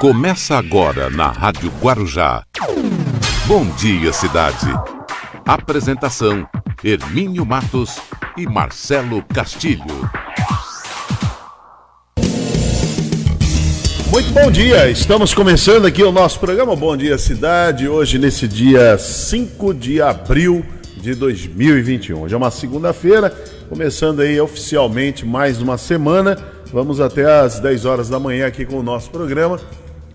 Começa agora na Rádio Guarujá. Bom dia, cidade. Apresentação: Hermínio Matos e Marcelo Castilho. Muito bom dia, estamos começando aqui o nosso programa Bom Dia Cidade, hoje nesse dia 5 de abril de 2021. Hoje é uma segunda-feira, começando aí oficialmente mais uma semana. Vamos até às 10 horas da manhã aqui com o nosso programa.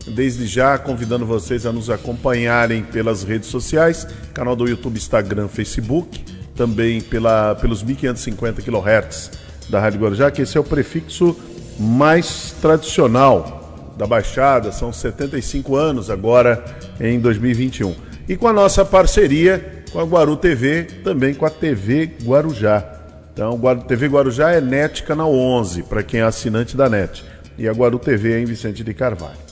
Desde já convidando vocês a nos acompanharem pelas redes sociais, canal do YouTube, Instagram, Facebook, também pela, pelos 1550 kHz da Rádio Guarujá, que esse é o prefixo mais tradicional da Baixada, são 75 anos agora em 2021. E com a nossa parceria com a Guaru TV, também com a TV Guarujá. Então, TV Guarujá é NET Canal 11, para quem é assinante da NET. E a Guaru TV é em Vicente de Carvalho.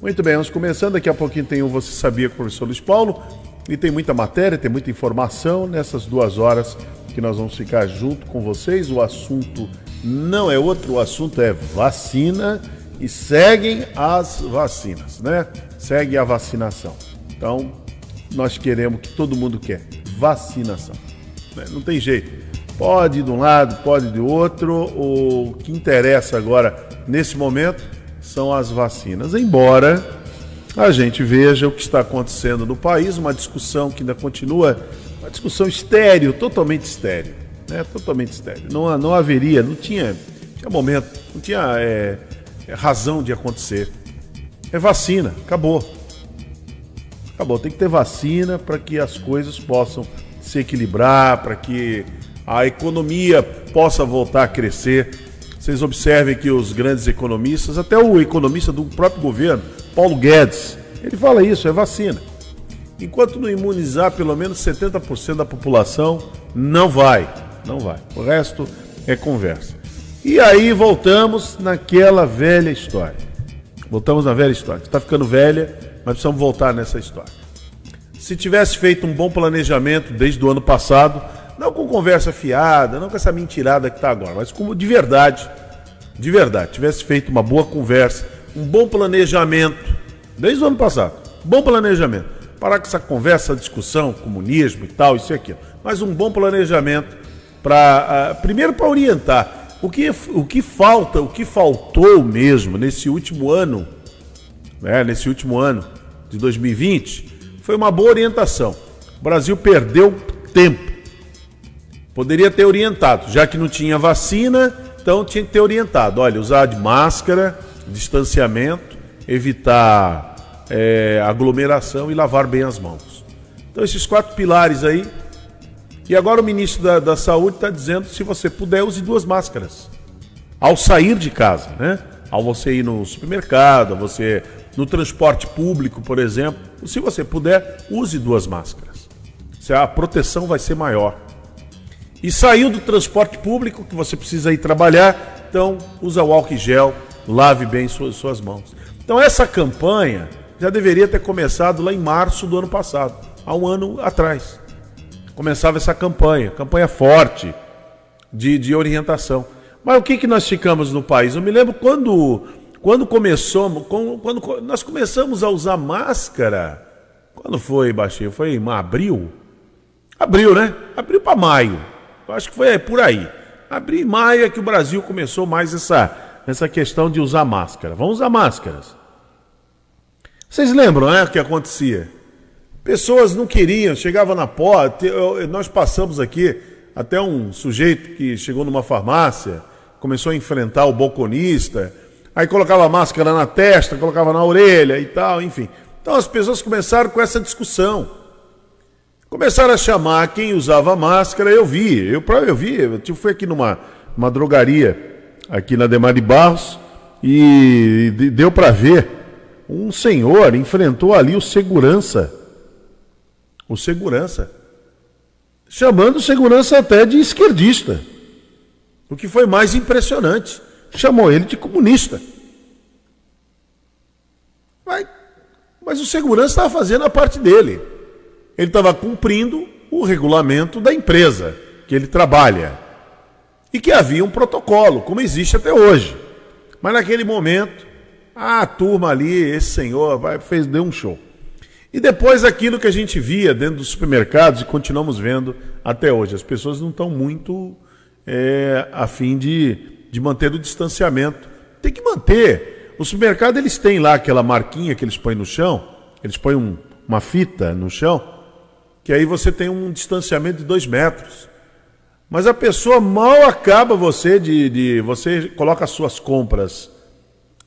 Muito bem, vamos começando. Daqui a pouquinho tem o Você Sabia com o professor Luiz Paulo. E tem muita matéria, tem muita informação nessas duas horas que nós vamos ficar junto com vocês. O assunto não é outro, o assunto é vacina e seguem as vacinas, né? Segue a vacinação. Então, nós queremos que todo mundo quer vacinação. Né? Não tem jeito. Pode de um lado, pode de outro. O que interessa agora, nesse momento, são as vacinas. Embora a gente veja o que está acontecendo no país, uma discussão que ainda continua, uma discussão estéreo, totalmente estéreo. Né? Totalmente estéreo. Não, não haveria, não tinha, tinha momento, não tinha é, razão de acontecer. É vacina, acabou. Acabou, tem que ter vacina para que as coisas possam se equilibrar, para que a economia possa voltar a crescer vocês observem que os grandes economistas, até o economista do próprio governo, Paulo Guedes, ele fala isso, é vacina. Enquanto não imunizar pelo menos 70% da população, não vai, não vai. O resto é conversa. E aí voltamos naquela velha história. Voltamos na velha história. Está ficando velha, mas precisamos voltar nessa história. Se tivesse feito um bom planejamento desde o ano passado, não com conversa fiada, não com essa mentirada que está agora, mas como de verdade, de verdade, tivesse feito uma boa conversa, um bom planejamento, desde o ano passado, bom planejamento. Parar com essa conversa, discussão, comunismo e tal, isso e aquilo. Mas um bom planejamento para. Uh, primeiro para orientar. O que, o que falta, o que faltou mesmo nesse último ano, né, nesse último ano de 2020, foi uma boa orientação. O Brasil perdeu tempo Poderia ter orientado, já que não tinha vacina, então tinha que ter orientado. Olha, usar de máscara, distanciamento, evitar é, aglomeração e lavar bem as mãos. Então, esses quatro pilares aí. E agora o ministro da, da Saúde está dizendo: se você puder, use duas máscaras. Ao sair de casa, né? Ao você ir no supermercado, você no transporte público, por exemplo, se você puder, use duas máscaras. A proteção vai ser maior. E saiu do transporte público, que você precisa ir trabalhar, então usa o álcool gel, lave bem suas, suas mãos. Então essa campanha já deveria ter começado lá em março do ano passado, há um ano atrás. Começava essa campanha, campanha forte de, de orientação. Mas o que, que nós ficamos no país? Eu me lembro quando, quando começou, quando, quando nós começamos a usar máscara. Quando foi, Baixinho? Foi em abril? Abril, né? Abril para maio. Eu acho que foi por aí. Abril e maio é que o Brasil começou mais essa, essa questão de usar máscara. Vamos usar máscaras. Vocês lembram, né, o que acontecia? Pessoas não queriam, chegava na porta, nós passamos aqui até um sujeito que chegou numa farmácia, começou a enfrentar o balconista, aí colocava máscara na testa, colocava na orelha e tal, enfim. Então as pessoas começaram com essa discussão. Começaram a chamar quem usava máscara, eu vi, eu, eu vi, eu fui aqui numa uma drogaria, aqui na Demar de Barros, e deu para ver, um senhor enfrentou ali o segurança, o segurança, chamando o segurança até de esquerdista, o que foi mais impressionante, chamou ele de comunista. Mas, mas o segurança estava fazendo a parte dele ele estava cumprindo o regulamento da empresa que ele trabalha. E que havia um protocolo, como existe até hoje. Mas naquele momento, a turma ali, esse senhor, vai, fez, deu um show. E depois aquilo que a gente via dentro dos supermercados e continuamos vendo até hoje. As pessoas não estão muito é, a fim de, de manter o distanciamento. Tem que manter. O supermercado eles têm lá aquela marquinha que eles põem no chão, eles põem um, uma fita no chão, que aí você tem um distanciamento de dois metros. Mas a pessoa mal acaba você de, de você coloca as suas compras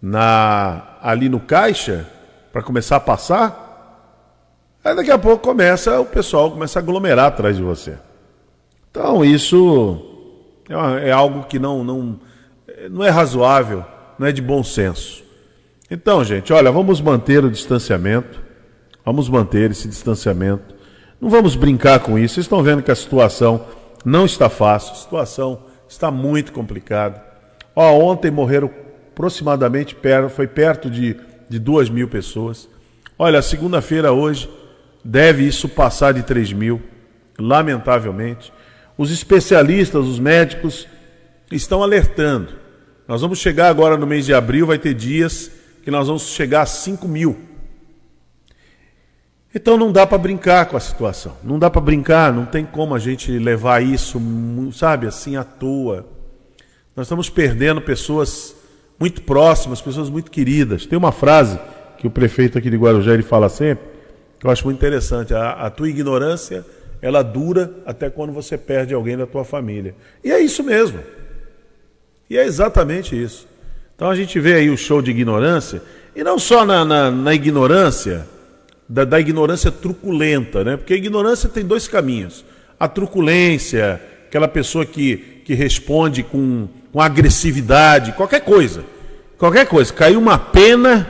na ali no caixa para começar a passar. Aí daqui a pouco começa o pessoal começa a aglomerar atrás de você. Então isso é, é algo que não, não, não é razoável, não é de bom senso. Então, gente, olha, vamos manter o distanciamento, vamos manter esse distanciamento. Não vamos brincar com isso. Vocês estão vendo que a situação não está fácil, a situação está muito complicada. Ó, ontem morreram aproximadamente, foi perto de, de duas mil pessoas. Olha, segunda-feira hoje deve isso passar de 3 mil, lamentavelmente. Os especialistas, os médicos, estão alertando. Nós vamos chegar agora no mês de abril, vai ter dias que nós vamos chegar a 5 mil. Então não dá para brincar com a situação. Não dá para brincar, não tem como a gente levar isso, sabe, assim à toa. Nós estamos perdendo pessoas muito próximas, pessoas muito queridas. Tem uma frase que o prefeito aqui de Guarujá ele fala sempre, que eu acho muito interessante. A, a tua ignorância, ela dura até quando você perde alguém da tua família. E é isso mesmo. E é exatamente isso. Então a gente vê aí o show de ignorância, e não só na, na, na ignorância, da, da, ignorância truculenta, né? Porque a ignorância tem dois caminhos. A truculência, aquela pessoa que, que responde com, com agressividade, qualquer coisa. Qualquer coisa. Caiu uma pena,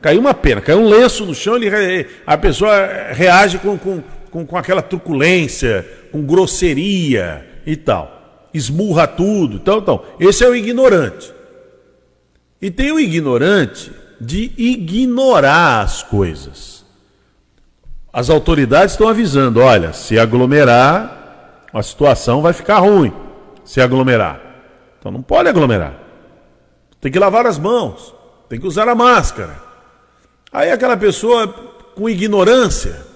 caiu uma pena, caiu um lenço no chão, ele, a pessoa reage com, com, com, com aquela truculência, com grosseria e tal. Esmurra tudo. Então, esse é o ignorante. E tem o ignorante de ignorar as coisas. As autoridades estão avisando: olha, se aglomerar, a situação vai ficar ruim. Se aglomerar. Então não pode aglomerar. Tem que lavar as mãos, tem que usar a máscara. Aí aquela pessoa com ignorância,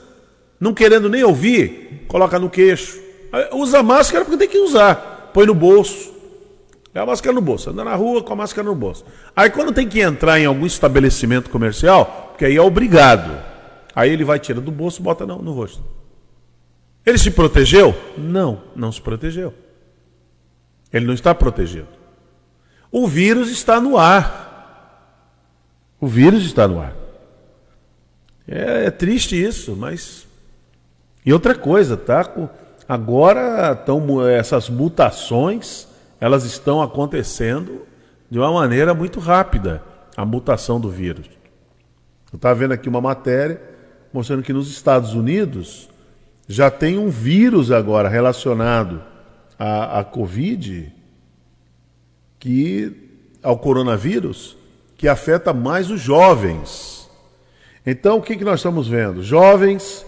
não querendo nem ouvir, coloca no queixo. Usa máscara porque tem que usar. Põe no bolso. É a máscara no bolso. Anda na rua com a máscara no bolso. Aí quando tem que entrar em algum estabelecimento comercial, porque aí é obrigado Aí ele vai, tira do bolso e bota no, no rosto. Ele se protegeu? Não, não se protegeu. Ele não está protegido. O vírus está no ar. O vírus está no ar. É, é triste isso, mas. E outra coisa, tá? Agora estão essas mutações, elas estão acontecendo de uma maneira muito rápida, a mutação do vírus. Eu estava vendo aqui uma matéria mostrando que nos Estados Unidos já tem um vírus agora relacionado à, à Covid, que ao coronavírus, que afeta mais os jovens. Então, o que, que nós estamos vendo? Jovens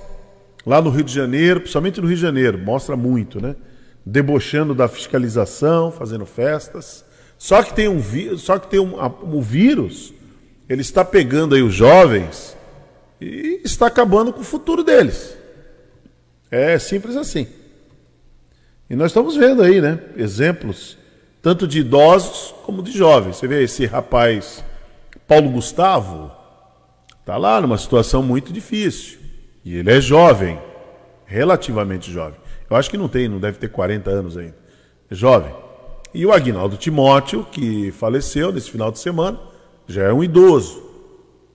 lá no Rio de Janeiro, principalmente no Rio de Janeiro, mostra muito, né? Debochando da fiscalização, fazendo festas. Só que tem um, só que tem um, um vírus, ele está pegando aí os jovens e está acabando com o futuro deles. É simples assim. E nós estamos vendo aí, né, exemplos tanto de idosos como de jovens. Você vê esse rapaz Paulo Gustavo, está lá numa situação muito difícil. E ele é jovem, relativamente jovem. Eu acho que não tem, não deve ter 40 anos ainda. É jovem. E o Agnaldo Timóteo, que faleceu nesse final de semana, já é um idoso.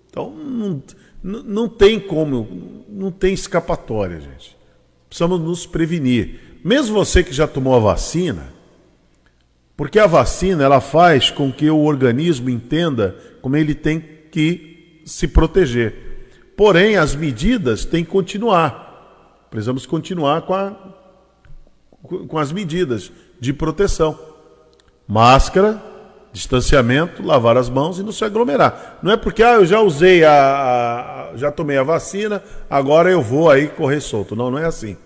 Então, não, não tem como, não tem escapatória, gente. Precisamos nos prevenir. Mesmo você que já tomou a vacina, porque a vacina ela faz com que o organismo entenda como ele tem que se proteger. Porém, as medidas têm que continuar. Precisamos continuar com, a, com as medidas de proteção. Máscara, distanciamento, lavar as mãos e não se aglomerar. Não é porque ah, eu já usei a, a, já tomei a vacina, agora eu vou aí correr solto. Não, não é assim.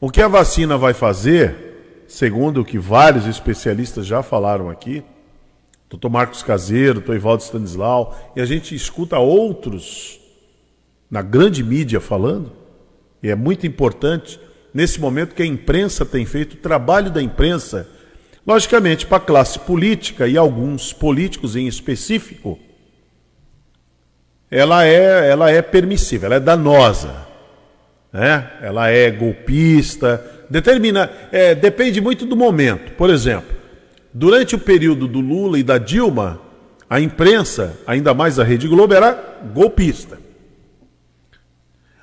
O que a vacina vai fazer, segundo o que vários especialistas já falaram aqui, Dr. Marcos Caseiro, Dr. Ivaldo Stanislau, e a gente escuta outros na grande mídia falando, e é muito importante nesse momento que a imprensa tem feito, o trabalho da imprensa, logicamente para a classe política e alguns políticos em específico, ela é, ela é permissiva, ela é danosa, né? ela é golpista, determina, é, depende muito do momento. Por exemplo, durante o período do Lula e da Dilma, a imprensa, ainda mais a Rede Globo, era golpista.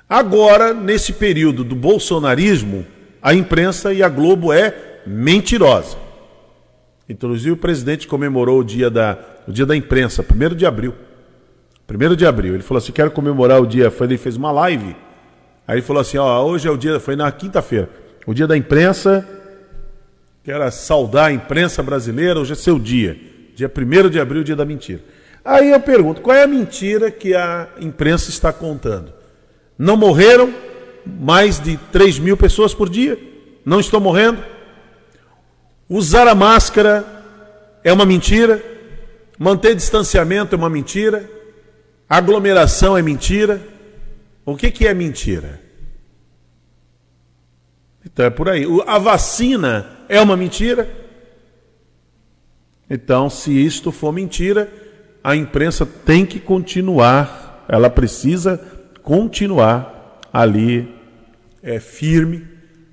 Agora, nesse período do bolsonarismo, a imprensa e a Globo é mentirosa. Inclusive o presidente comemorou o dia da, o dia da imprensa, 1 de abril. 1 de abril. Ele falou assim: quero comemorar o dia. Foi, ele fez uma live. Aí ele falou assim: ó, hoje é o dia. Foi na quinta-feira. O dia da imprensa. Quero saudar a imprensa brasileira. Hoje é seu dia. Dia 1 de abril, dia da mentira. Aí eu pergunto: qual é a mentira que a imprensa está contando? Não morreram mais de 3 mil pessoas por dia? Não estão morrendo? Usar a máscara é uma mentira? Manter distanciamento é uma mentira? Aglomeração é mentira? O que, que é mentira? Então é por aí. A vacina é uma mentira? Então, se isto for mentira, a imprensa tem que continuar, ela precisa continuar ali é, firme,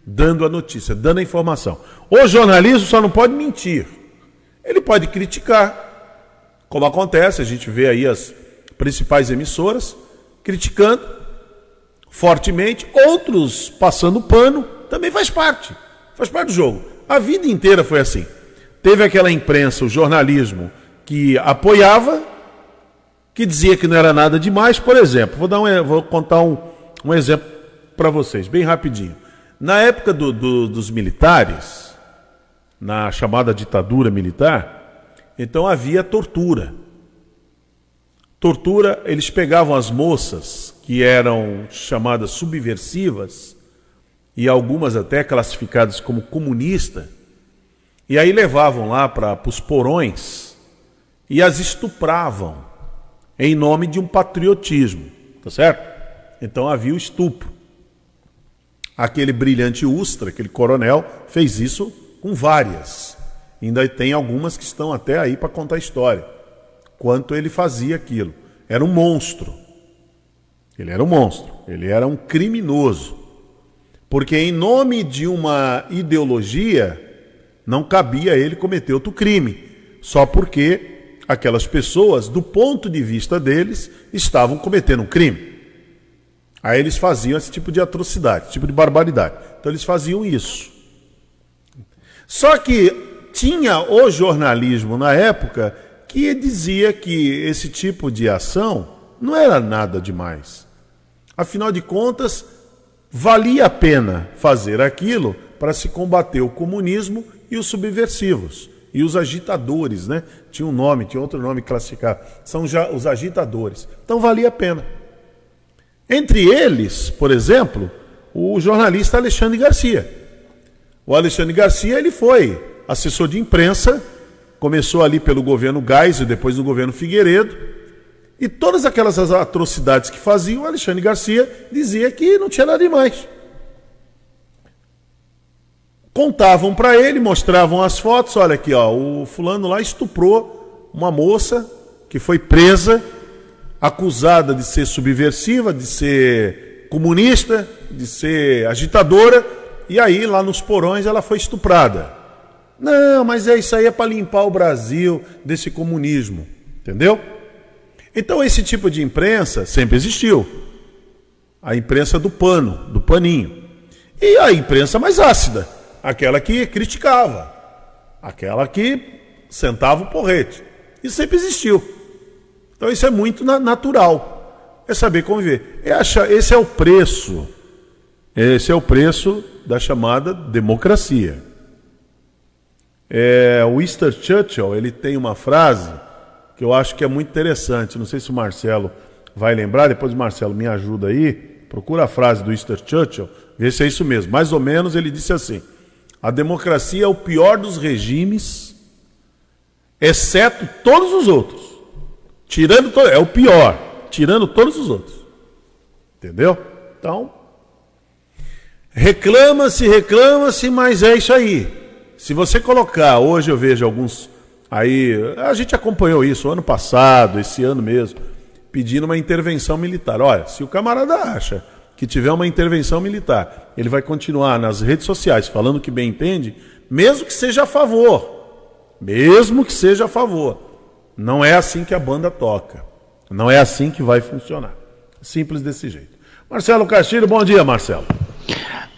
dando a notícia, dando a informação. O jornalismo só não pode mentir. Ele pode criticar, como acontece, a gente vê aí as principais emissoras criticando fortemente, outros passando pano, também faz parte. Faz parte do jogo. A vida inteira foi assim. Teve aquela imprensa, o jornalismo, que apoiava que dizia que não era nada demais. Por exemplo, vou, dar um, vou contar um, um exemplo para vocês, bem rapidinho. Na época do, do, dos militares, na chamada ditadura militar, então havia tortura. Tortura, eles pegavam as moças que eram chamadas subversivas e algumas até classificadas como comunista, e aí levavam lá para os porões e as estupravam em nome de um patriotismo, tá certo? Então havia o estupro. Aquele brilhante Ustra, aquele coronel, fez isso com várias. Ainda tem algumas que estão até aí para contar a história. Quanto ele fazia aquilo. Era um monstro. Ele era um monstro. Ele era um criminoso. Porque, em nome de uma ideologia, não cabia ele cometer outro crime. Só porque aquelas pessoas, do ponto de vista deles, estavam cometendo um crime. Aí eles faziam esse tipo de atrocidade, esse tipo de barbaridade. Então eles faziam isso. Só que tinha o jornalismo na época que dizia que esse tipo de ação não era nada demais. Afinal de contas, valia a pena fazer aquilo para se combater o comunismo e os subversivos e os agitadores, né? Tinha um nome, tinha outro nome classificado. São já os agitadores. Então valia a pena. Entre eles, por exemplo, o jornalista Alexandre Garcia. O Alexandre Garcia ele foi assessor de imprensa, começou ali pelo governo Geisel, depois no governo Figueiredo, e todas aquelas atrocidades que faziam, o Alexandre Garcia dizia que não tinha nada demais contavam para ele, mostravam as fotos, olha aqui, ó, o fulano lá estuprou uma moça que foi presa, acusada de ser subversiva, de ser comunista, de ser agitadora, e aí lá nos porões ela foi estuprada. Não, mas é isso aí é para limpar o Brasil desse comunismo, entendeu? Então esse tipo de imprensa sempre existiu. A imprensa do pano, do paninho. E a imprensa mais ácida aquela que criticava, aquela que sentava o porrete. Isso sempre existiu. Então isso é muito natural. É saber conviver. É esse é o preço. Esse é o preço da chamada democracia. É, o Winston Churchill ele tem uma frase que eu acho que é muito interessante. Não sei se o Marcelo vai lembrar. Depois Marcelo me ajuda aí. Procura a frase do Winston Churchill, vê se é isso mesmo. Mais ou menos ele disse assim: a democracia é o pior dos regimes exceto todos os outros. Tirando to... é o pior, tirando todos os outros. Entendeu? Então, reclama-se, reclama-se, mas é isso aí. Se você colocar, hoje eu vejo alguns aí, a gente acompanhou isso ano passado, esse ano mesmo, pedindo uma intervenção militar. Olha, se o camarada acha que tiver uma intervenção militar, ele vai continuar nas redes sociais falando que bem entende, mesmo que seja a favor. Mesmo que seja a favor. Não é assim que a banda toca. Não é assim que vai funcionar. Simples desse jeito. Marcelo Castilho, bom dia, Marcelo.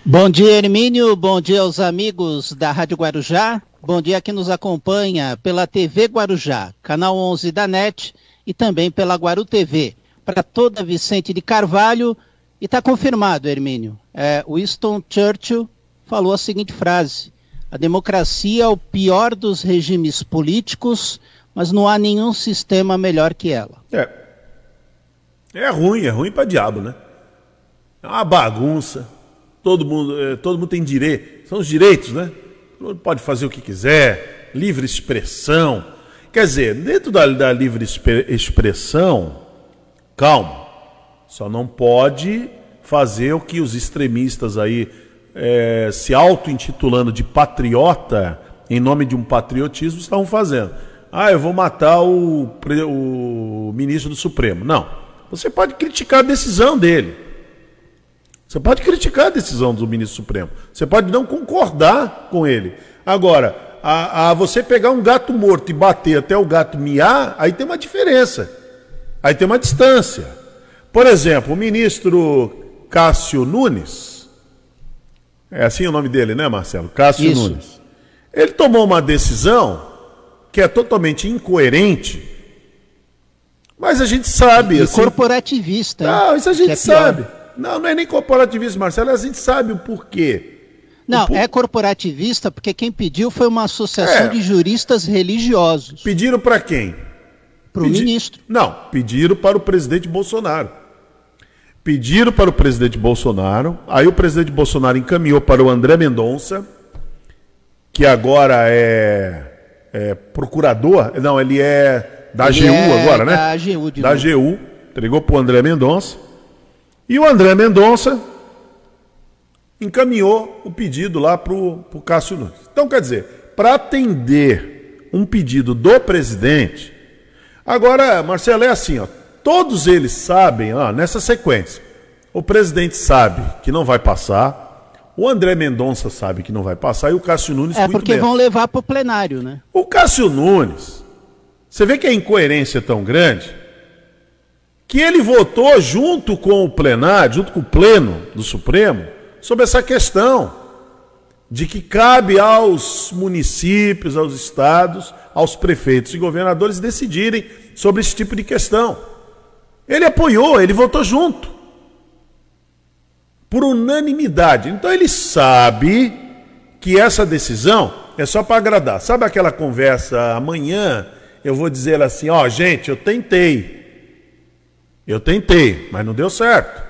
Bom dia, Hermínio. Bom dia aos amigos da Rádio Guarujá. Bom dia a quem nos acompanha pela TV Guarujá, canal 11 da NET e também pela Guaru TV. Para toda Vicente de Carvalho, e está confirmado, Hermínio. É, Winston Churchill falou a seguinte frase: a democracia é o pior dos regimes políticos, mas não há nenhum sistema melhor que ela. É. É ruim, é ruim para diabo, né? É uma bagunça. Todo mundo, é, todo mundo tem direito. São os direitos, né? Todo mundo pode fazer o que quiser, livre expressão. Quer dizer, dentro da, da livre expressão, calma. Só não pode fazer o que os extremistas aí é, se auto-intitulando de patriota, em nome de um patriotismo, estavam fazendo. Ah, eu vou matar o, o ministro do Supremo. Não. Você pode criticar a decisão dele. Você pode criticar a decisão do ministro Supremo. Você pode não concordar com ele. Agora, a, a, você pegar um gato morto e bater até o gato miar, aí tem uma diferença. Aí tem uma distância. Por exemplo, o ministro Cássio Nunes, é assim o nome dele, né, Marcelo? Cássio Isso. Nunes. Ele tomou uma decisão que é totalmente incoerente, mas a gente sabe. E assim, corporativista. Não, isso a gente é sabe. Não, não é nem corporativista, Marcelo, a gente sabe o porquê. Não, o por... é corporativista porque quem pediu foi uma associação é. de juristas religiosos. Pediram para quem? Para o Pedi... ministro. Não, pediram para o presidente Bolsonaro pediram para o presidente Bolsonaro, aí o presidente Bolsonaro encaminhou para o André Mendonça, que agora é, é procurador, não, ele é da ele AGU é agora, né? Da AGU, de Da novo. AGU, entregou para o André Mendonça, e o André Mendonça encaminhou o pedido lá para o Cássio Nunes. Então, quer dizer, para atender um pedido do presidente, agora, Marcelo, é assim, ó, Todos eles sabem, ó, nessa sequência. O presidente sabe que não vai passar, o André Mendonça sabe que não vai passar e o Cássio Nunes É porque vão levar para o plenário, né? O Cássio Nunes, você vê que a incoerência é tão grande que ele votou junto com o plenário, junto com o pleno do Supremo, sobre essa questão de que cabe aos municípios, aos estados, aos prefeitos e governadores decidirem sobre esse tipo de questão. Ele apoiou, ele votou junto. Por unanimidade. Então ele sabe que essa decisão é só para agradar. Sabe aquela conversa amanhã? Eu vou dizer assim: ó, oh, gente, eu tentei. Eu tentei, mas não deu certo.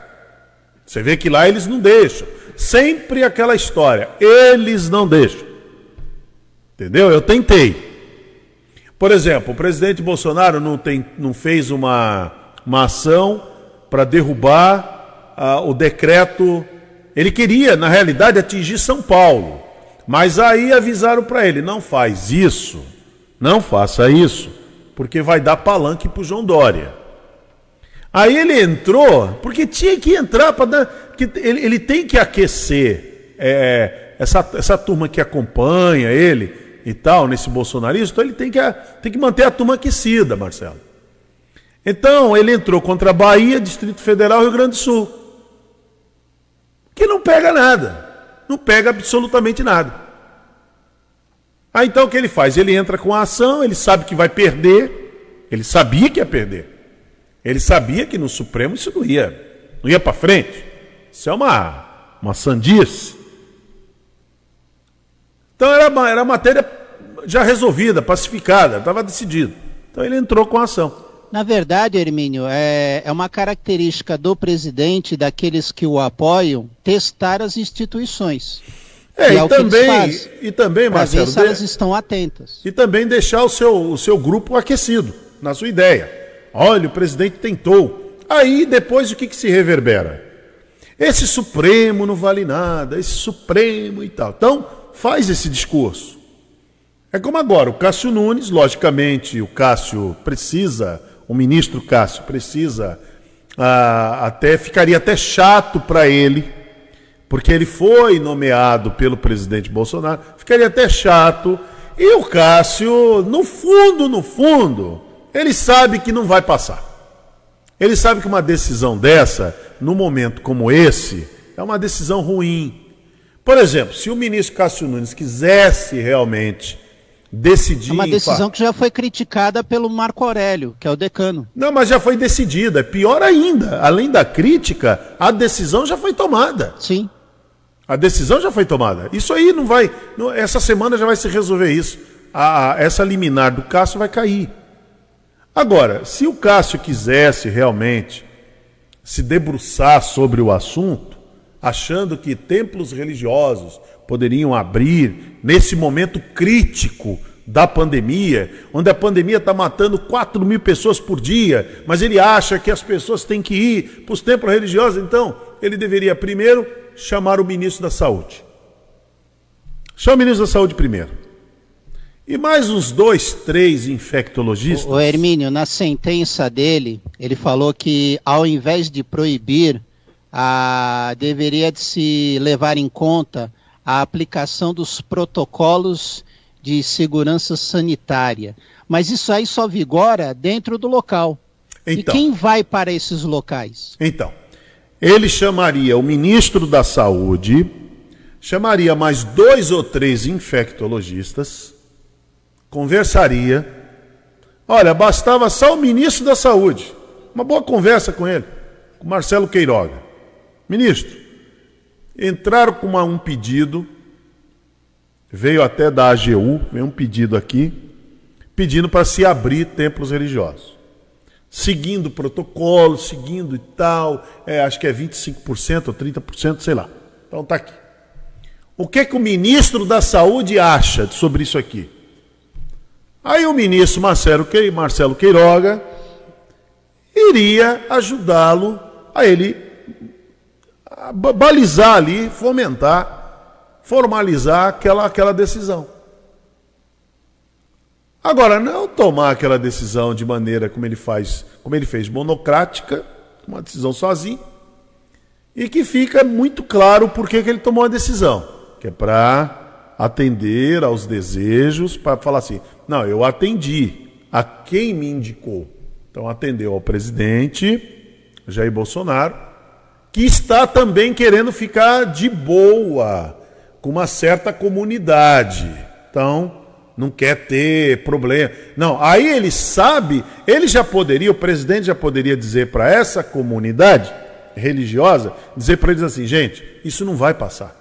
Você vê que lá eles não deixam. Sempre aquela história. Eles não deixam. Entendeu? Eu tentei. Por exemplo, o presidente Bolsonaro não, tem, não fez uma uma ação para derrubar ah, o decreto. Ele queria, na realidade, atingir São Paulo. Mas aí avisaram para ele: não faz isso, não faça isso, porque vai dar palanque para o João Dória. Aí ele entrou, porque tinha que entrar para dar. Que ele, ele tem que aquecer é, essa, essa turma que acompanha ele e tal, nesse bolsonarismo, então ele tem que, tem que manter a turma aquecida, Marcelo. Então, ele entrou contra a Bahia, Distrito Federal e Rio Grande do Sul. Que não pega nada. Não pega absolutamente nada. Aí então o que ele faz? Ele entra com a ação, ele sabe que vai perder. Ele sabia que ia perder. Ele sabia que no Supremo isso não ia, não ia para frente. Isso é uma, uma sandice. Então era, era matéria já resolvida, pacificada, estava decidido. Então ele entrou com a ação. Na verdade, Hermínio, é, é uma característica do presidente, daqueles que o apoiam, testar as instituições. É, e, é também, e também, Marcelo. Ver se elas estão atentas. E também deixar o seu, o seu grupo aquecido na sua ideia. Olha, o presidente tentou. Aí depois o que, que se reverbera? Esse Supremo não vale nada, esse Supremo e tal. Então, faz esse discurso. É como agora, o Cássio Nunes, logicamente, o Cássio precisa, o ministro Cássio precisa, ah, até ficaria até chato para ele, porque ele foi nomeado pelo presidente Bolsonaro, ficaria até chato. E o Cássio, no fundo, no fundo, ele sabe que não vai passar. Ele sabe que uma decisão dessa, num momento como esse, é uma decisão ruim. Por exemplo, se o ministro Cássio Nunes quisesse realmente decidir. É uma decisão que já foi criticada pelo Marco Aurélio, que é o decano. Não, mas já foi decidida. Pior ainda, além da crítica, a decisão já foi tomada. Sim. A decisão já foi tomada. Isso aí não vai. Não, essa semana já vai se resolver isso. A, a, essa liminar do Cássio vai cair. Agora, se o Cássio quisesse realmente se debruçar sobre o assunto, achando que templos religiosos poderiam abrir nesse momento crítico da pandemia, onde a pandemia está matando 4 mil pessoas por dia, mas ele acha que as pessoas têm que ir para os templos religiosos, então ele deveria primeiro chamar o ministro da Saúde. Chama o ministro da Saúde primeiro. E mais uns dois, três infectologistas. O, o Hermínio, na sentença dele, ele falou que ao invés de proibir, a, deveria de se levar em conta a aplicação dos protocolos de segurança sanitária. Mas isso aí só vigora dentro do local. Então, e quem vai para esses locais? Então, ele chamaria o ministro da Saúde, chamaria mais dois ou três infectologistas conversaria. Olha, bastava só o ministro da Saúde. Uma boa conversa com ele, com Marcelo Queiroga. Ministro, entraram com uma, um pedido, veio até da AGU, veio um pedido aqui, pedindo para se abrir templos religiosos. Seguindo o protocolo, seguindo e tal, é, acho que é 25% ou 30%, sei lá. Então tá aqui. O que, que o ministro da Saúde acha sobre isso aqui? Aí o ministro Marcelo, Queiroga iria ajudá-lo a ele balizar ali, fomentar, formalizar aquela, aquela decisão. Agora, não tomar aquela decisão de maneira como ele faz, como ele fez, monocrática, uma decisão sozinho, e que fica muito claro por que ele tomou a decisão, que é para atender aos desejos, para falar assim: não, eu atendi a quem me indicou. Então, atendeu ao presidente Jair Bolsonaro, que está também querendo ficar de boa com uma certa comunidade. Então, não quer ter problema. Não, aí ele sabe, ele já poderia, o presidente já poderia dizer para essa comunidade religiosa, dizer para eles assim, gente, isso não vai passar.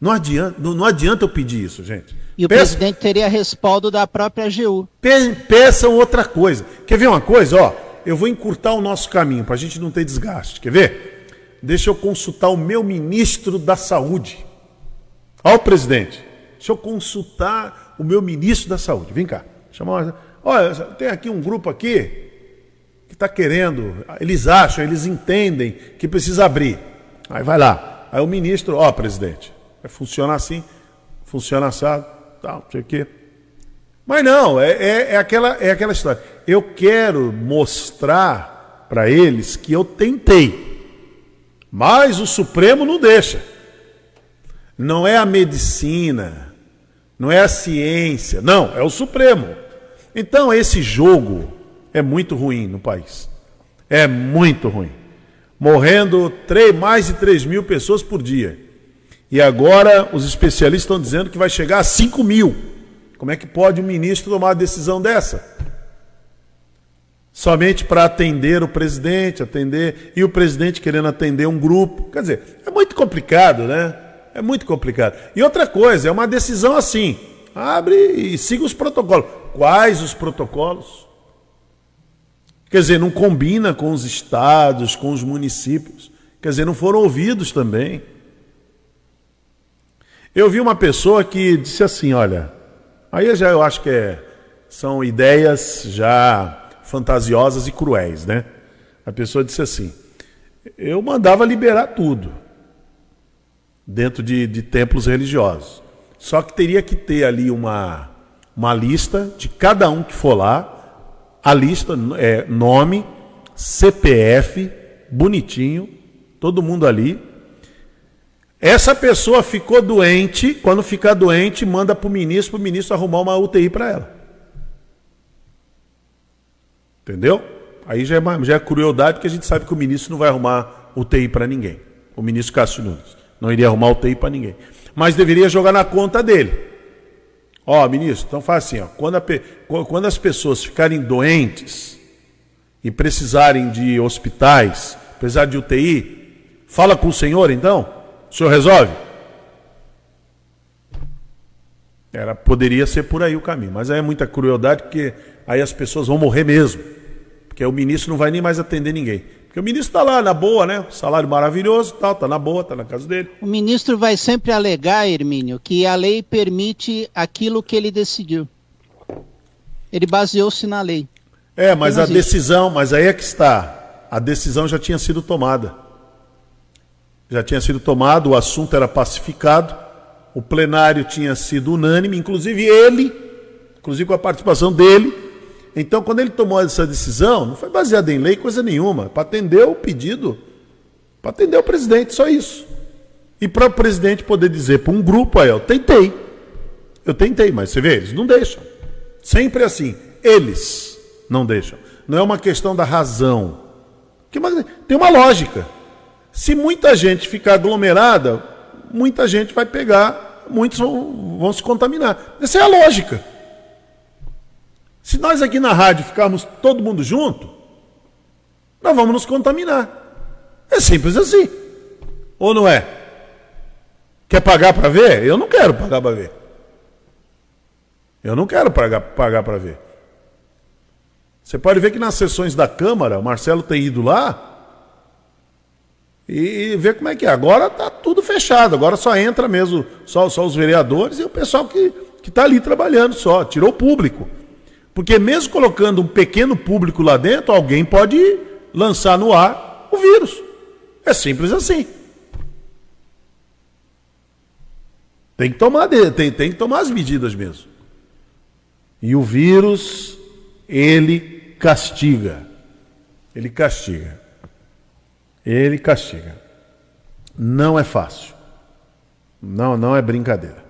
Não adianta, não, não adianta eu pedir isso, gente. E o presidente teria respaldo da própria AGU. Pe, peçam outra coisa. Quer ver uma coisa? Ó, eu vou encurtar o nosso caminho para a gente não ter desgaste. Quer ver? Deixa eu consultar o meu ministro da Saúde. Ó, o presidente. Deixa eu consultar o meu ministro da Saúde. Vem cá. Chama Olha, tem aqui um grupo aqui que está querendo. Eles acham, eles entendem que precisa abrir. Aí vai lá. Aí o ministro, ó, presidente, funciona assim, funciona assado, tal, não sei o quê. Mas não, é, é, é, aquela, é aquela história. Eu quero mostrar para eles que eu tentei, mas o Supremo não deixa. Não é a medicina, não é a ciência, não, é o Supremo. Então esse jogo é muito ruim no país. É muito ruim. Morrendo 3, mais de 3 mil pessoas por dia. E agora os especialistas estão dizendo que vai chegar a 5 mil. Como é que pode um ministro tomar uma decisão dessa? Somente para atender o presidente, atender, e o presidente querendo atender um grupo. Quer dizer, é muito complicado, né? É muito complicado. E outra coisa, é uma decisão assim: abre e siga os protocolos. Quais os protocolos? Quer dizer, não combina com os estados, com os municípios. Quer dizer, não foram ouvidos também. Eu vi uma pessoa que disse assim, olha, aí já eu acho que é, são ideias já fantasiosas e cruéis, né? A pessoa disse assim, eu mandava liberar tudo dentro de, de templos religiosos. Só que teria que ter ali uma, uma lista de cada um que for lá, a lista é nome, CPF, bonitinho, todo mundo ali. Essa pessoa ficou doente, quando ficar doente, manda para o ministro, para o ministro arrumar uma UTI para ela. Entendeu? Aí já é, já é crueldade, porque a gente sabe que o ministro não vai arrumar UTI para ninguém. O ministro Cássio Nunes. Não iria arrumar UTI para ninguém. Mas deveria jogar na conta dele. Ó, ministro, então faz assim, ó, quando, a, quando as pessoas ficarem doentes e precisarem de hospitais, precisar de UTI, fala com o senhor então. O senhor resolve? Era, poderia ser por aí o caminho, mas aí é muita crueldade, porque aí as pessoas vão morrer mesmo. Porque o ministro não vai nem mais atender ninguém. Porque o ministro está lá na boa, né? Salário maravilhoso, tal, tá na boa, tá na casa dele. O ministro vai sempre alegar, Hermínio, que a lei permite aquilo que ele decidiu. Ele baseou-se na lei. É, mas a decisão, mas aí é que está. A decisão já tinha sido tomada. Já tinha sido tomado, o assunto era pacificado, o plenário tinha sido unânime, inclusive ele, inclusive com a participação dele, então, quando ele tomou essa decisão, não foi baseada em lei, coisa nenhuma, para atender o pedido, para atender o presidente, só isso. E para o presidente poder dizer para um grupo, aí, eu tentei. Eu tentei, mas você vê, eles não deixam. Sempre assim, eles não deixam. Não é uma questão da razão. Tem uma lógica. Se muita gente ficar aglomerada, muita gente vai pegar, muitos vão, vão se contaminar. Essa é a lógica. Se nós aqui na rádio ficarmos todo mundo junto, nós vamos nos contaminar. É simples assim. Ou não é? Quer pagar para ver? Eu não quero pagar para ver. Eu não quero pagar, para ver. Você pode ver que nas sessões da Câmara, o Marcelo tem ido lá e ver como é que é. Agora está tudo fechado, agora só entra mesmo só, só os vereadores e o pessoal que está ali trabalhando só, tirou o público. Porque mesmo colocando um pequeno público lá dentro, alguém pode lançar no ar o vírus. É simples assim. Tem que tomar, tem, tem que tomar as medidas mesmo. E o vírus, ele castiga. Ele castiga. Ele castiga. Não é fácil. Não, não é brincadeira.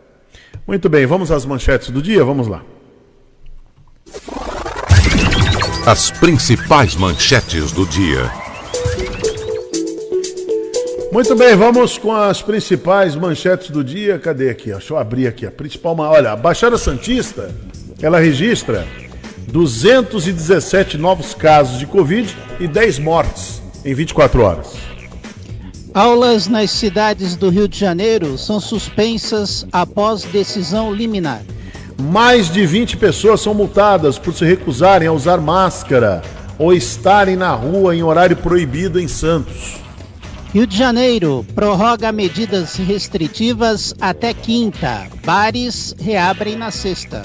Muito bem, vamos às manchetes do dia? Vamos lá. As principais manchetes do dia. Muito bem, vamos com as principais manchetes do dia. Cadê aqui? Deixa eu abrir aqui. A principal, olha, a Baixada Santista, ela registra 217 novos casos de Covid e 10 mortes em 24 horas. Aulas nas cidades do Rio de Janeiro são suspensas após decisão liminar. Mais de 20 pessoas são multadas por se recusarem a usar máscara ou estarem na rua em horário proibido em Santos. Rio de Janeiro prorroga medidas restritivas até quinta. Bares reabrem na sexta.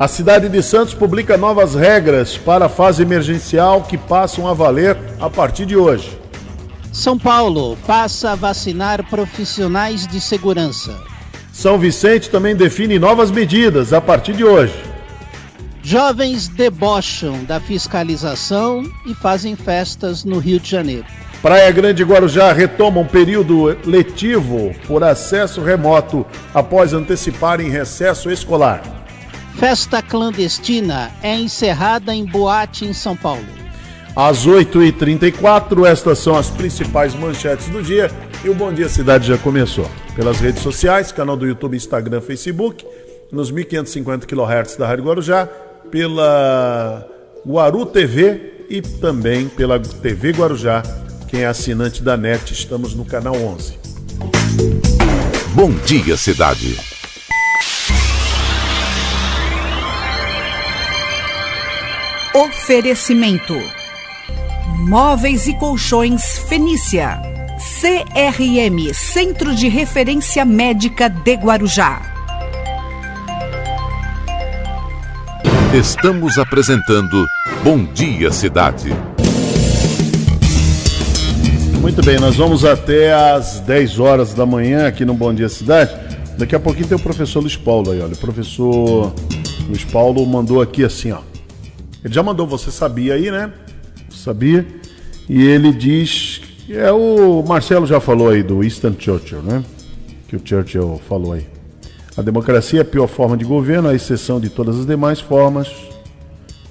A cidade de Santos publica novas regras para a fase emergencial que passam a valer a partir de hoje. São Paulo passa a vacinar profissionais de segurança. São Vicente também define novas medidas a partir de hoje. Jovens debocham da fiscalização e fazem festas no Rio de Janeiro. Praia Grande e Guarujá retomam período letivo por acesso remoto após anteciparem recesso escolar. Festa clandestina é encerrada em boate em São Paulo. Às 8h34, estas são as principais manchetes do dia e o Bom Dia Cidade já começou. Pelas redes sociais, canal do YouTube, Instagram, Facebook, nos 1550 kHz da Rádio Guarujá, pela Guaru TV e também pela TV Guarujá. Quem é assinante da NET, estamos no canal 11. Bom Dia Cidade. Oferecimento: Móveis e Colchões Fenícia CRM Centro de Referência Médica de Guarujá. Estamos apresentando Bom Dia Cidade. Muito bem, nós vamos até às 10 horas da manhã aqui no Bom Dia Cidade. Daqui a pouquinho tem o professor Luiz Paulo aí, olha. O professor Luiz Paulo mandou aqui assim, ó. Ele já mandou, você sabia aí, né? Sabia? E ele diz. É o Marcelo já falou aí do Winston Churchill, né? Que o Churchill falou aí. A democracia é a pior forma de governo, à exceção de todas as demais formas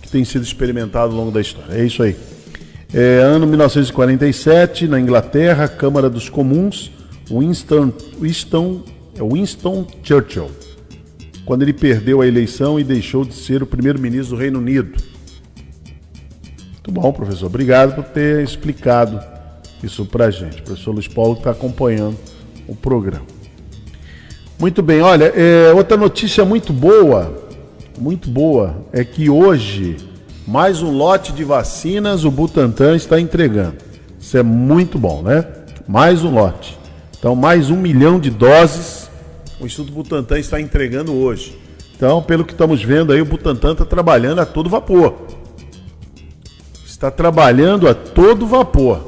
que têm sido experimentadas ao longo da história. É isso aí. É, ano 1947, na Inglaterra, Câmara dos Comuns, Winston, Winston, é Winston Churchill, quando ele perdeu a eleição e deixou de ser o primeiro-ministro do Reino Unido. Muito bom, professor. Obrigado por ter explicado isso para a gente. O professor Luiz Paulo está acompanhando o programa. Muito bem, olha, é, outra notícia muito boa, muito boa, é que hoje mais um lote de vacinas o Butantan está entregando. Isso é muito bom, né? Mais um lote. Então, mais um milhão de doses o Instituto Butantan está entregando hoje. Então, pelo que estamos vendo aí, o Butantan está trabalhando a todo vapor. Está trabalhando a todo vapor.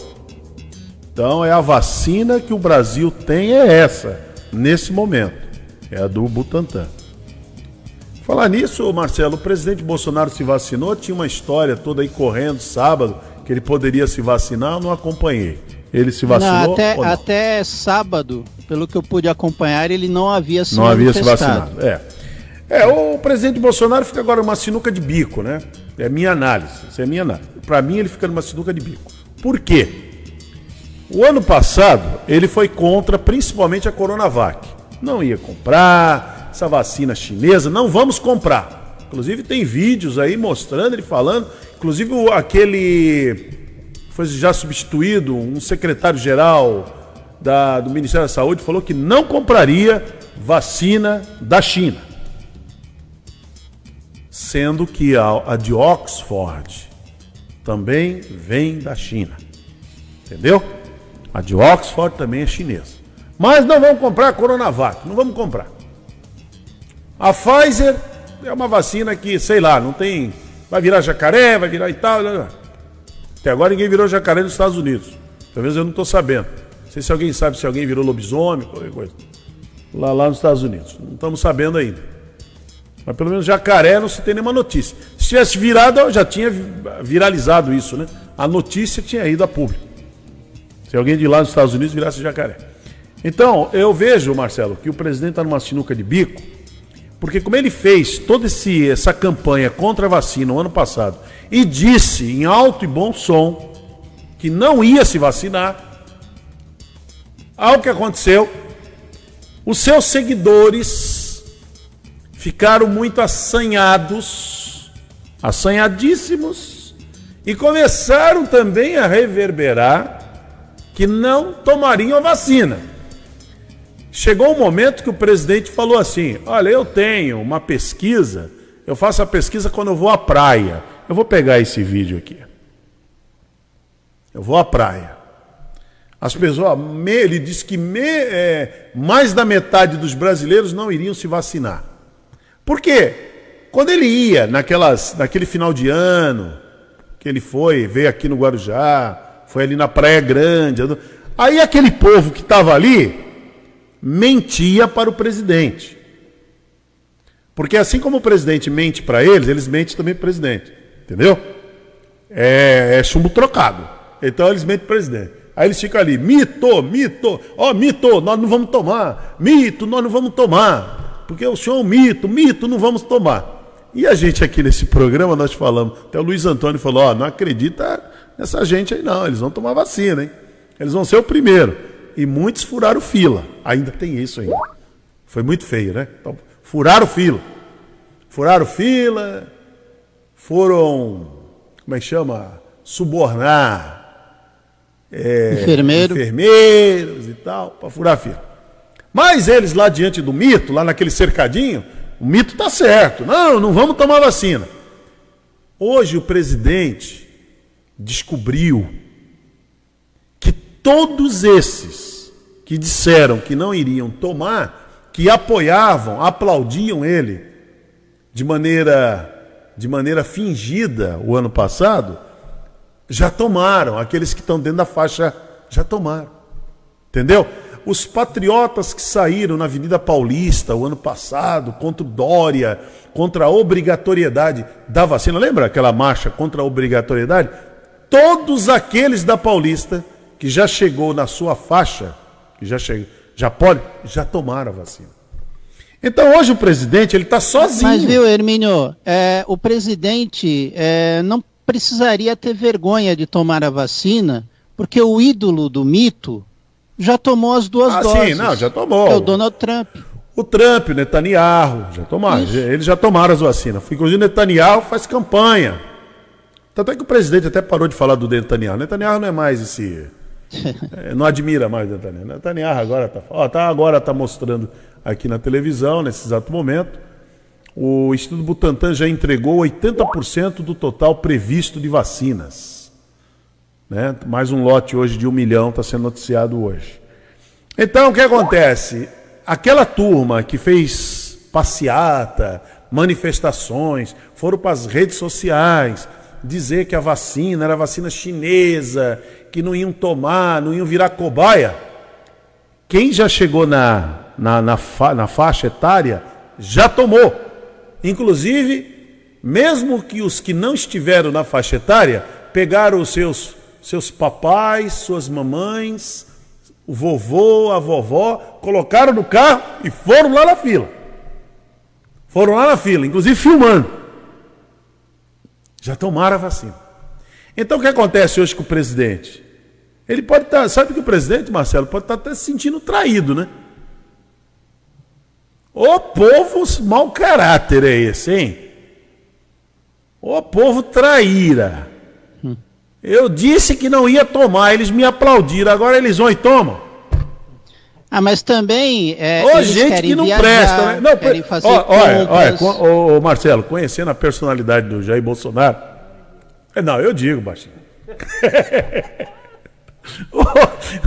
Então, é a vacina que o Brasil tem, é essa, nesse momento. É a do Butantan. Falar nisso, Marcelo, o presidente Bolsonaro se vacinou, tinha uma história toda aí correndo sábado que ele poderia se vacinar, eu não acompanhei. Ele se vacinou? Não, até, não? até sábado, pelo que eu pude acompanhar, ele não havia se Não havia se vacinado. É. é, o presidente Bolsonaro fica agora numa sinuca de bico, né? É minha análise. Isso é minha análise. Para mim, ele fica numa sinuca de bico. Por quê? O ano passado, ele foi contra principalmente a Coronavac. Não ia comprar, essa vacina chinesa, não vamos comprar. Inclusive tem vídeos aí mostrando ele falando, inclusive aquele foi já substituído, um secretário-geral do Ministério da Saúde falou que não compraria vacina da China. Sendo que a, a de Oxford também vem da China. Entendeu? A de Oxford também é chinesa. Mas não vamos comprar a Coronavac, não vamos comprar. A Pfizer é uma vacina que, sei lá, não tem. Vai virar jacaré, vai virar e tal. Até agora ninguém virou jacaré nos Estados Unidos. Menos eu não estou sabendo. Não sei se alguém sabe se alguém virou lobisomem, qualquer coisa. Lá, lá nos Estados Unidos. Não estamos sabendo ainda. Mas pelo menos jacaré não se tem nenhuma notícia. Se tivesse virado, já tinha viralizado isso, né? A notícia tinha ido a público. Se alguém de lá nos Estados Unidos virasse jacaré. Então, eu vejo, Marcelo, que o presidente está numa sinuca de bico porque como ele fez toda esse, essa campanha contra a vacina no ano passado e disse em alto e bom som que não ia se vacinar, algo que aconteceu, os seus seguidores ficaram muito assanhados, assanhadíssimos, e começaram também a reverberar que não tomariam a vacina. Chegou um momento que o presidente falou assim: Olha, eu tenho uma pesquisa, eu faço a pesquisa quando eu vou à praia. Eu vou pegar esse vídeo aqui. Eu vou à praia. As pessoas, ele disse que me, é, mais da metade dos brasileiros não iriam se vacinar. Por quê? Quando ele ia naquelas, naquele final de ano, que ele foi, veio aqui no Guarujá, foi ali na Praia Grande, aí aquele povo que estava ali, mentia para o presidente. Porque assim como o presidente mente para eles, eles mentem também para o presidente. Entendeu? É, é chumbo trocado. Então eles mentem para o presidente. Aí eles ficam ali, mito, mito, ó, oh, mito, nós não vamos tomar, mito, nós não vamos tomar, porque o senhor é um mito, mito, não vamos tomar. E a gente aqui nesse programa, nós falamos, até o Luiz Antônio falou, ó, oh, não acredita nessa gente aí não, eles vão tomar vacina, hein? Eles vão ser o primeiro e muitos furaram fila. Ainda tem isso ainda. Foi muito feio, né? Então, furaram fila. Furaram fila, foram, como é que chama? Subornar é, Enfermeiro. enfermeiros e tal, para furar fila. Mas eles lá diante do mito, lá naquele cercadinho, o mito está certo. Não, não vamos tomar vacina. Hoje o presidente descobriu todos esses que disseram que não iriam tomar, que apoiavam, aplaudiam ele de maneira de maneira fingida o ano passado, já tomaram, aqueles que estão dentro da faixa já tomaram. Entendeu? Os patriotas que saíram na Avenida Paulista o ano passado contra o Dória, contra a obrigatoriedade da vacina, lembra aquela marcha contra a obrigatoriedade? Todos aqueles da Paulista que já chegou na sua faixa, que já chegou, já pode, já tomaram a vacina. Então hoje o presidente ele está sozinho. Mas viu, Hermínio, é, o presidente é, não precisaria ter vergonha de tomar a vacina, porque o ídolo do mito já tomou as duas ah, doses. Sim, não, já tomou. é o Donald Trump. O Trump, o Netanyahu, já tomaram. Isso. Eles já tomaram as vacinas. Inclusive o Netanyahu faz campanha. Tanto é que o presidente até parou de falar do Netanyahu. Netanyahu não é mais esse. é, não admira mais o Netanyahu. Netanyahu agora está. Ó, tá, agora está mostrando aqui na televisão, nesse exato momento. O Instituto Butantan já entregou 80% do total previsto de vacinas. Né? Mais um lote hoje de um milhão está sendo noticiado hoje. Então, o que acontece? Aquela turma que fez passeata, manifestações, foram para as redes sociais dizer que a vacina era vacina chinesa, que não iam tomar, não iam virar cobaia. Quem já chegou na, na, na, fa, na faixa etária já tomou. Inclusive, mesmo que os que não estiveram na faixa etária, pegaram os seus, seus papais, suas mamães, o vovô, a vovó, colocaram no carro e foram lá na fila. Foram lá na fila, inclusive filmando. Já tomaram a vacina. Então o que acontece hoje com o presidente? Ele pode estar, tá, sabe que o presidente, Marcelo, pode estar tá até se sentindo traído, né? O povo mau caráter é esse, hein? O povo traíra. Eu disse que não ia tomar, eles me aplaudiram, agora eles vão e tomam. Ah, mas também. É, Ô, gente que não viajar, presta, né? Não, querem fazer ó, olha, olha, ô, Marcelo, conhecendo a personalidade do Jair Bolsonaro. É, não, eu digo, baixinho.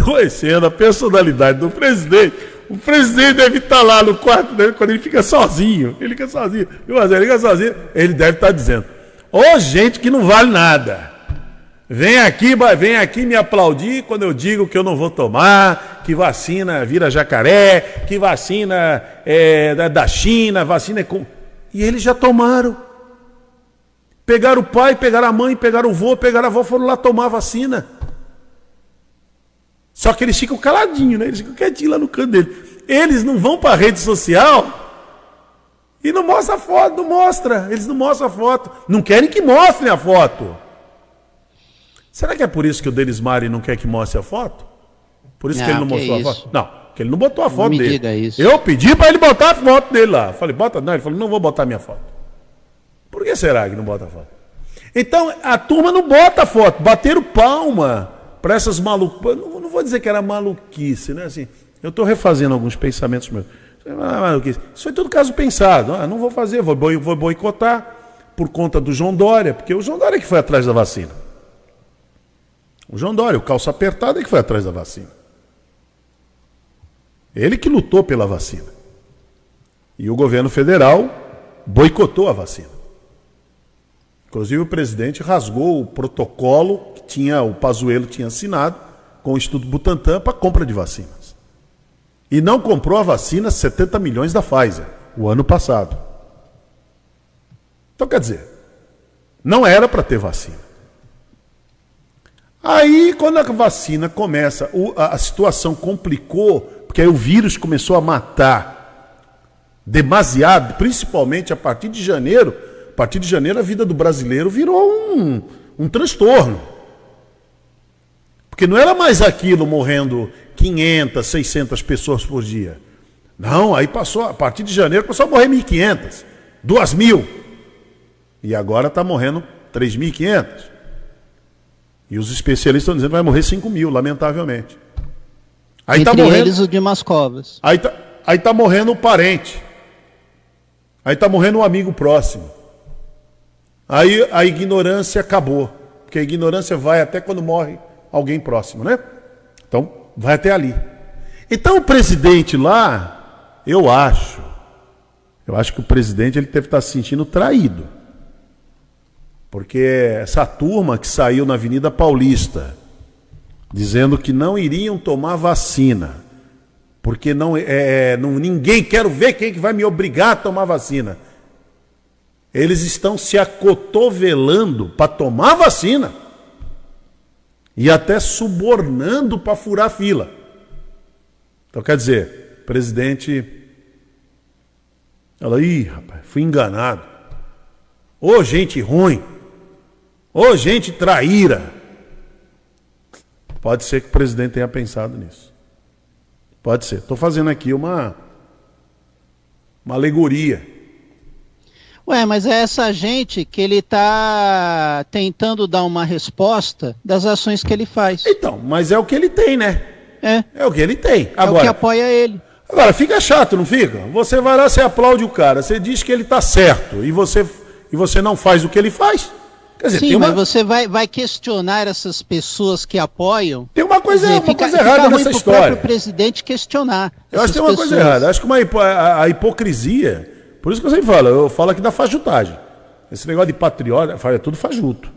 conhecendo a personalidade do presidente. O presidente deve estar lá no quarto dele quando ele fica sozinho. Ele fica sozinho. Viu, Ele fica sozinho. Ele deve estar dizendo: Ô gente que não vale nada. Vem aqui, vem aqui me aplaudir quando eu digo que eu não vou tomar, que vacina vira jacaré, que vacina é da China, vacina é com. E eles já tomaram. Pegaram o pai, pegaram a mãe, pegaram o vô, pegaram a avó, foram lá tomar vacina. Só que eles ficam caladinhos, né? Eles ficam quietinhos lá no canto dele. Eles não vão para a rede social e não mostra a foto, não mostra. Eles não mostram a foto. Não querem que mostrem a foto. Será que é por isso que o Denis Mari não quer que mostre a foto? Por isso não, que ele não que mostrou é a foto? Não, que ele não botou a foto não dele. Eu pedi para ele botar a foto dele lá. Falei, bota não. Ele falou, não vou botar minha foto. Por que será que não bota a foto? Então, a turma não bota a foto. Bateram palma para essas malucas. Não, não, vou dizer que era maluquice, né? Assim, eu estou refazendo alguns pensamentos meus. Isso foi tudo caso pensado. Ah, não vou fazer, vou, vou boicotar por conta do João Dória, porque o João Dória que foi atrás da vacina. O João Dória, o calça apertado, é que foi atrás da vacina. Ele que lutou pela vacina. E o governo federal boicotou a vacina. Inclusive o presidente rasgou o protocolo que tinha o Pazuello tinha assinado com o Instituto Butantan para compra de vacinas. E não comprou a vacina 70 milhões da Pfizer o ano passado. Então quer dizer, não era para ter vacina. Aí, quando a vacina começa, a situação complicou, porque aí o vírus começou a matar demasiado, principalmente a partir de janeiro, a partir de janeiro, a vida do brasileiro virou um, um transtorno. Porque não era mais aquilo morrendo 500, 600 pessoas por dia. Não, aí passou, a partir de janeiro, começou a morrer 1.500, 2.000. E agora está morrendo 3.500. E os especialistas estão dizendo que vai morrer 5 mil, lamentavelmente. Aí tá Entre tá morrendo, eles o Dimas Covas. Aí está aí tá morrendo o parente. Aí está morrendo um amigo próximo. Aí a ignorância acabou. Porque a ignorância vai até quando morre alguém próximo, né? Então, vai até ali. Então, o presidente lá, eu acho, eu acho que o presidente ele deve estar se sentindo traído. Porque essa turma que saiu na Avenida Paulista, dizendo que não iriam tomar vacina, porque não é, é não, ninguém quero ver quem que vai me obrigar a tomar vacina. Eles estão se acotovelando para tomar vacina e até subornando para furar fila. Então quer dizer, presidente, ela, ih, rapaz, fui enganado. Ô gente ruim, ô gente traíra. Pode ser que o presidente tenha pensado nisso. Pode ser. Estou fazendo aqui uma, uma alegoria. Ué, mas é essa gente que ele está tentando dar uma resposta das ações que ele faz. Então, mas é o que ele tem, né? É. É o que ele tem. Agora, é o que apoia ele. Agora, fica chato, não fica? Você vai lá, você aplaude o cara, você diz que ele está certo e você, e você não faz o que ele faz. Quer dizer, Sim, uma... mas você vai, vai questionar essas pessoas que apoiam. Tem uma coisa, dizer, uma fica, coisa errada nessa história. o presidente questionar. Eu acho que tem uma pessoas. coisa errada. Acho que uma, a, a, hipocrisia. Por isso que eu sempre falo, eu falo aqui da fajutagem. Esse negócio de patriota, é tudo fajuto.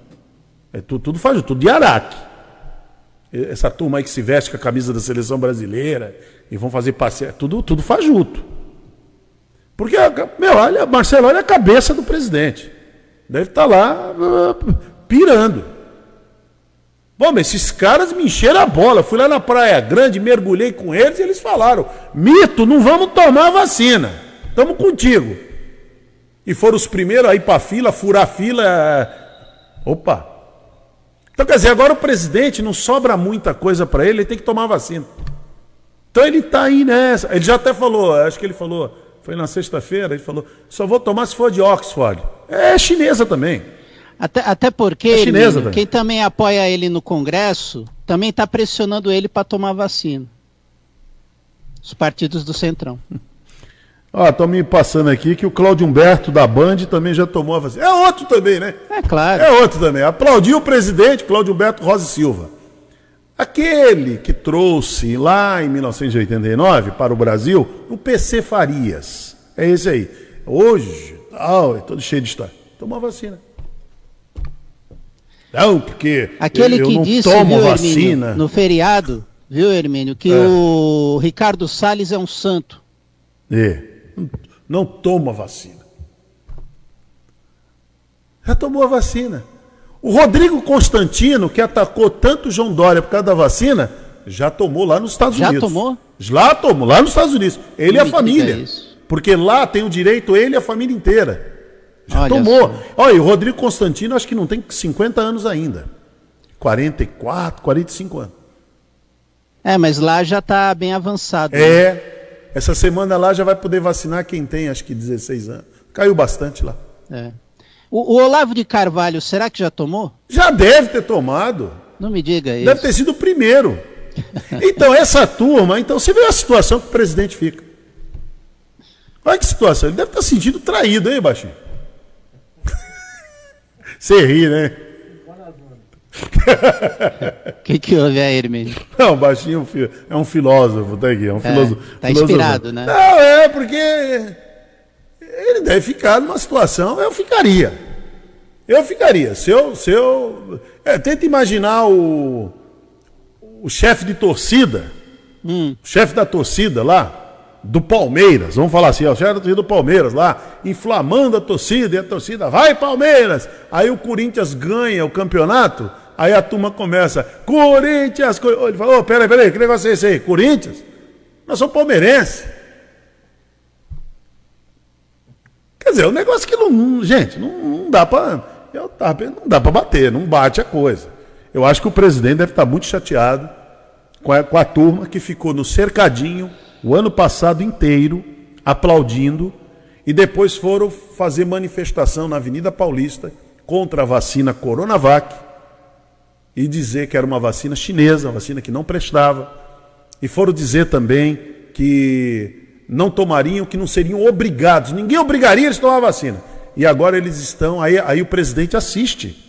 É tudo, tudo fajuto, tudo de araque. Essa turma aí que se veste com a camisa da seleção brasileira e vão fazer passeio, é tudo, tudo fajuto. Porque, meu, olha, Marcelo, olha a cabeça do presidente. Deve estar tá lá uh, pirando. Bom, mas esses caras me encheram a bola. Fui lá na Praia Grande, mergulhei com eles e eles falaram: Mito, não vamos tomar vacina. Estamos contigo. E foram os primeiros a ir para a fila, furar fila. É, opa! Então, quer dizer, agora o presidente não sobra muita coisa para ele, ele tem que tomar vacina. Então ele está aí nessa. Ele já até falou, acho que ele falou, foi na sexta-feira, ele falou: só vou tomar se for de Oxford. É chinesa também. Até, até porque é chinesa também. quem também apoia ele no Congresso também está pressionando ele para tomar vacina. Os partidos do Centrão. Ó, estão me passando aqui que o Cláudio Humberto da Band também já tomou a vacina. É outro também, né? É claro. É outro também. Aplaudiu o presidente Cláudio Humberto Rosa Silva. Aquele que trouxe lá em 1989 para o Brasil o PC Farias. É esse aí. Hoje, tal, é todo cheio de história. Tomou vacina. Não, porque Aquele eu, eu que não disse, tomo viu, vacina. Hermínio, no feriado, viu, Hermínio, que é. o Ricardo Salles é um santo. É. Não toma vacina. Já tomou a vacina. O Rodrigo Constantino, que atacou tanto João Dória por causa da vacina, já tomou lá nos Estados já Unidos. Já tomou? Lá tomou, lá nos Estados Unidos. Ele e a família. Porque lá tem o direito ele e a família inteira. Já Olha tomou. Olha, o Rodrigo Constantino acho que não tem 50 anos ainda. 44, 45 anos. É, mas lá já está bem avançado. É. Né? Essa semana lá já vai poder vacinar quem tem, acho que 16 anos. Caiu bastante lá. É. O, o, Olavo de Carvalho, será que já tomou? Já deve ter tomado. Não me diga isso. Deve ter sido o primeiro. então, essa turma, então você vê a situação que o presidente fica. Olha que situação. Ele deve estar sentindo traído, hein, Baixinho? você ri, né? O que, que houve aí, Hermínio? Não, Baixinho é um filósofo, tá aqui. É um filósofo. É, tá inspirado, né? Não, é porque ele deve ficar numa situação, eu ficaria. Eu ficaria. Se eu. Se eu é, tenta imaginar o, o chefe de torcida, hum. o chefe da torcida lá, do Palmeiras, vamos falar assim, o chefe da torcida do Palmeiras lá, inflamando a torcida, e a torcida, vai Palmeiras! Aí o Corinthians ganha o campeonato, aí a turma começa, Corinthians! Ele fala, ô, oh, peraí, peraí, que negócio é esse aí? Corinthians? Nós somos palmeirenses. Quer dizer, é um negócio que não. Gente, não, não dá para. Não dá para bater, não bate a coisa. Eu acho que o presidente deve estar muito chateado com a, com a turma que ficou no cercadinho o ano passado inteiro aplaudindo e depois foram fazer manifestação na Avenida Paulista contra a vacina Coronavac e dizer que era uma vacina chinesa, uma vacina que não prestava. E foram dizer também que não tomariam, que não seriam obrigados. Ninguém obrigaria eles a tomar a vacina. E agora eles estão, aí, aí o presidente assiste.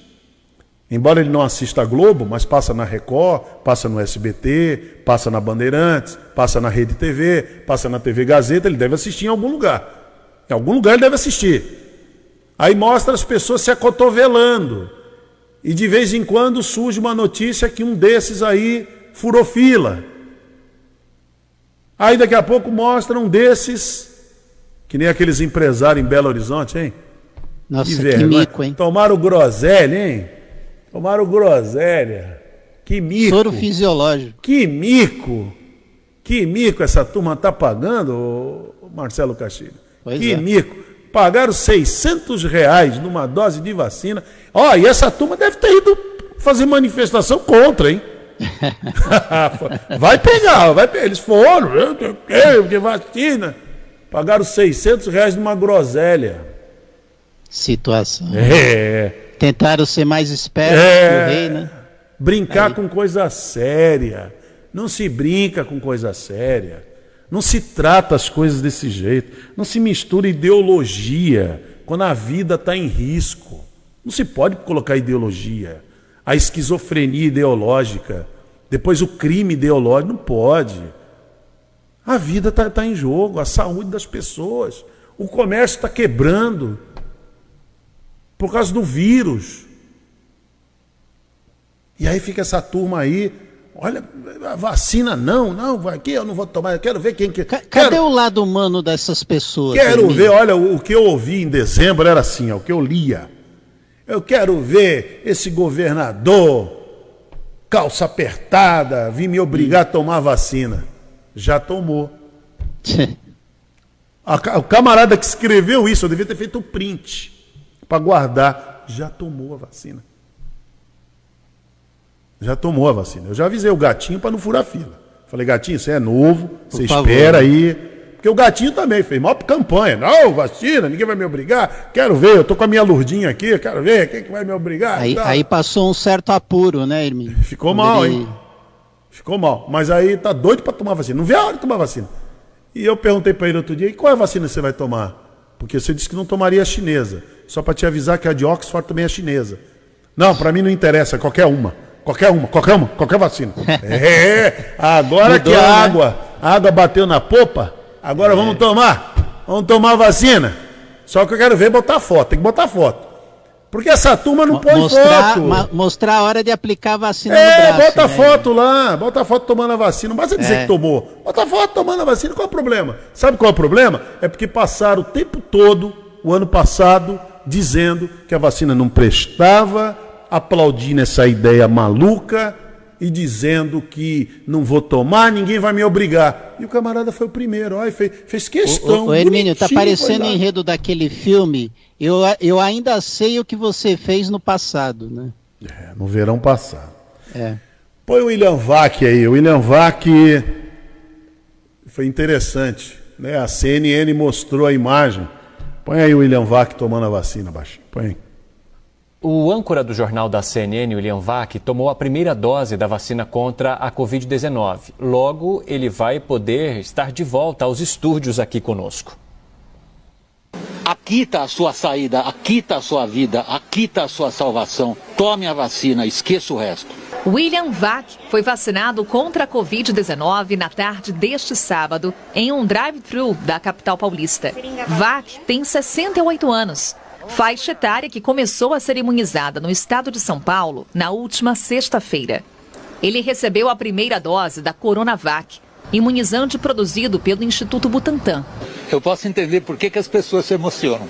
Embora ele não assista a Globo, mas passa na Record, passa no SBT, passa na Bandeirantes, passa na Rede TV, passa na TV Gazeta, ele deve assistir em algum lugar. Em algum lugar ele deve assistir. Aí mostra as pessoas se acotovelando. E de vez em quando surge uma notícia que um desses aí furou fila. Aí daqui a pouco mostra um desses, que nem aqueles empresários em Belo Horizonte, hein? Nossa, que, vergonha. mico, hein? Tomaram groselha, hein? Tomaram groselha. Que mico. Soro fisiológico. Que mico. Que mico essa turma tá pagando, Marcelo Castilho. Pois que é. mico. Pagaram 600 reais numa dose de vacina. Ó, e essa turma deve ter ido fazer manifestação contra, hein? vai pegar, vai pegar. Eles foram, eu tenho que, porque vacina. Pagaram 600 reais numa groselha. Situação. É. Tentaram ser mais espertos É. que o rei, né? Brincar com coisa séria. Não se brinca com coisa séria. Não se trata as coisas desse jeito. Não se mistura ideologia quando a vida está em risco. Não se pode colocar ideologia. A esquizofrenia ideológica. Depois o crime ideológico. Não pode. A vida está tá em jogo, a saúde das pessoas. O comércio está quebrando por causa do vírus. E aí fica essa turma aí, olha, vacina não, não, aqui, eu não vou tomar, eu quero ver quem que. Ca- Cadê quero, o lado humano dessas pessoas? quero ver, olha, o, o que eu ouvi em dezembro era assim, ó, o que eu lia. Eu quero ver esse governador, calça apertada, vir me obrigar a tomar vacina. Já tomou. O camarada que escreveu isso, eu devia ter feito o print para guardar. Já tomou a vacina. Já tomou a vacina. Eu já avisei o gatinho para não furar fila. Falei, gatinho, você é novo, você favor. espera aí. Porque o gatinho também fez maior campanha. Não, vacina, ninguém vai me obrigar. Quero ver, eu tô com a minha lurdinha aqui, quero ver quem que vai me obrigar. Aí, aí passou um certo apuro, né, Hermínio? Ficou Quando mal, ele- hein? Ficou mal. Mas aí tá doido para tomar vacina. Não vê a hora de tomar vacina. E eu perguntei para ele outro dia, e qual é a vacina que você vai tomar? Porque você disse que não tomaria a chinesa. Só para te avisar que a de Oxford também é chinesa. Não, para mim não interessa, qualquer uma. Qualquer uma, qualquer uma, qualquer vacina. É, agora Mudou, que a né? água, a água bateu na popa, agora vamos tomar. Vamos tomar a vacina. Só que eu quero ver botar foto, tem que botar foto. Porque essa turma não põe mostrar, foto. mostrar a hora de aplicar a vacina É, braço. bota né? foto lá, bota foto tomando a vacina. Não basta dizer É. que tomou. Bota foto tomando a vacina, qual é o problema? Sabe qual é o problema? É porque passaram o tempo todo, o ano passado, dizendo que a vacina não prestava, aplaudindo essa ideia maluca e dizendo que não vou tomar, ninguém vai me obrigar. E o camarada foi o primeiro, ó, fez, fez questão. Ô, ô, Hermínio, tá parecendo enredo daquele filme. Eu, eu ainda sei o que você fez no passado, né? É, no verão passado. É. Põe o William Vac aí. O William Vac foi interessante. Né? A CNN mostrou a imagem. Põe aí o William Vac tomando a vacina, baixinho. Põe aí. O âncora do jornal da CNN, William Vac, tomou a primeira dose da vacina contra a Covid-19. Logo, ele vai poder estar de volta aos estúdios aqui conosco. Aqui está a sua saída, aqui está a sua vida, aqui está a sua salvação. Tome a vacina, esqueça o resto. William Vac foi vacinado contra a Covid-19 na tarde deste sábado em um drive-thru da capital paulista. Vac tem 68 anos. Faixa etária que começou a ser imunizada no estado de São Paulo na última sexta-feira. Ele recebeu a primeira dose da Coronavac, imunizante produzido pelo Instituto Butantan. Eu posso entender por que, que as pessoas se emocionam.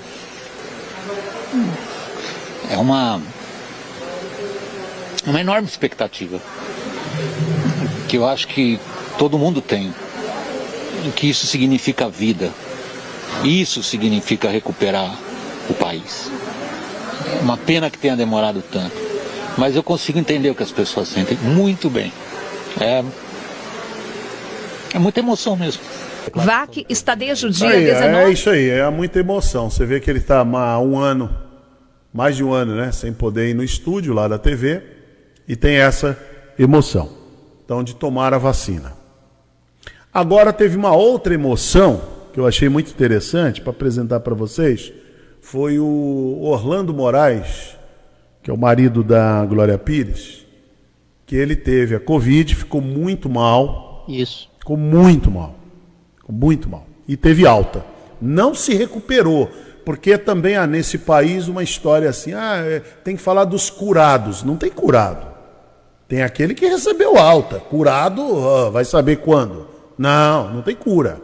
É uma, uma enorme expectativa. Que eu acho que todo mundo tem. Que isso significa vida. Isso significa recuperar o país. Uma pena que tenha demorado tanto. Mas eu consigo entender o que as pessoas sentem muito bem. É, é muita emoção mesmo. Vac está desde o dia Aí, 19. é isso aí, é muita emoção. Você vê que ele está há um ano, mais de um ano, né? Sem poder ir no estúdio lá da TV. E tem essa emoção. Então, de tomar a vacina. Agora teve uma outra emoção que eu achei muito interessante para apresentar para vocês. Foi o Orlando Moraes, que é o marido da Glória Pires, que ele teve a Covid, ficou muito mal. Isso. Ficou muito mal. Ficou muito mal. E teve alta. Não se recuperou. Porque também há nesse país uma história assim: ah, é, tem que falar dos curados. Não tem curado. Tem aquele que recebeu alta. Curado, ah, vai saber quando. Não, não tem cura.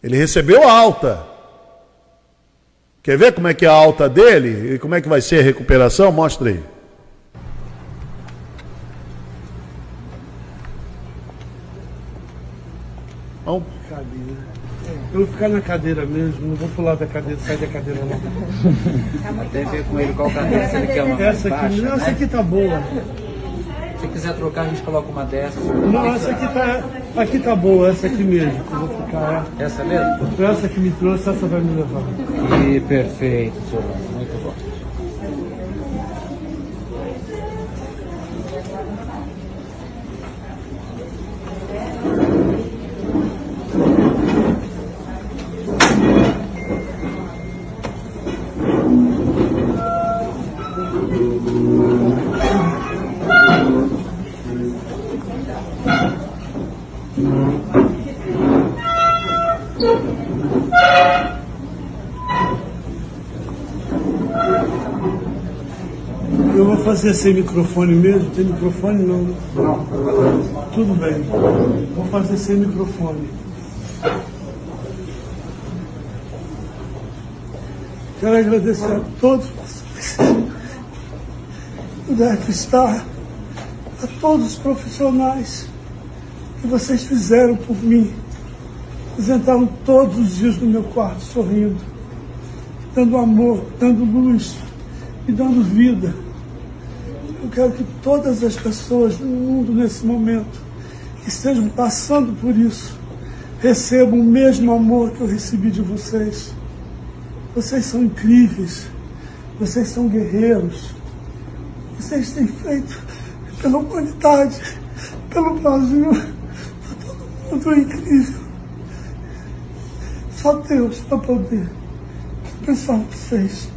Ele recebeu alta. Quer ver como é que é a alta dele e como é que vai ser a recuperação? Mostra aí. Vamos. Eu vou ficar na cadeira mesmo, não vou pular da cadeira, sair da cadeira não. Até ver com ele qual cadeira, se ele quer uma Essa aqui, baixa, não, essa né? aqui tá boa. Se quiser trocar, a gente coloca uma dessa. Não, essa aqui tá, aqui tá boa, essa aqui mesmo. que Eu vou ficar. Essa mesmo? Essa que me trouxe, essa vai me levar. E perfeito, senhor. Muito bom. Fazer sem microfone mesmo? Tem microfone não? Não. Tudo bem. Vou fazer sem microfone. Quero agradecer a todos vocês. Deve estar a todos os profissionais que vocês fizeram por mim. Eles entraram todos os dias no meu quarto sorrindo, dando amor, dando luz e dando vida. Quero que todas as pessoas no mundo nesse momento que estejam passando por isso recebam o mesmo amor que eu recebi de vocês. Vocês são incríveis, vocês são guerreiros, vocês têm feito pela humanidade, pelo Brasil, por todo mundo é incrível. Só Deus para poder pensar vocês.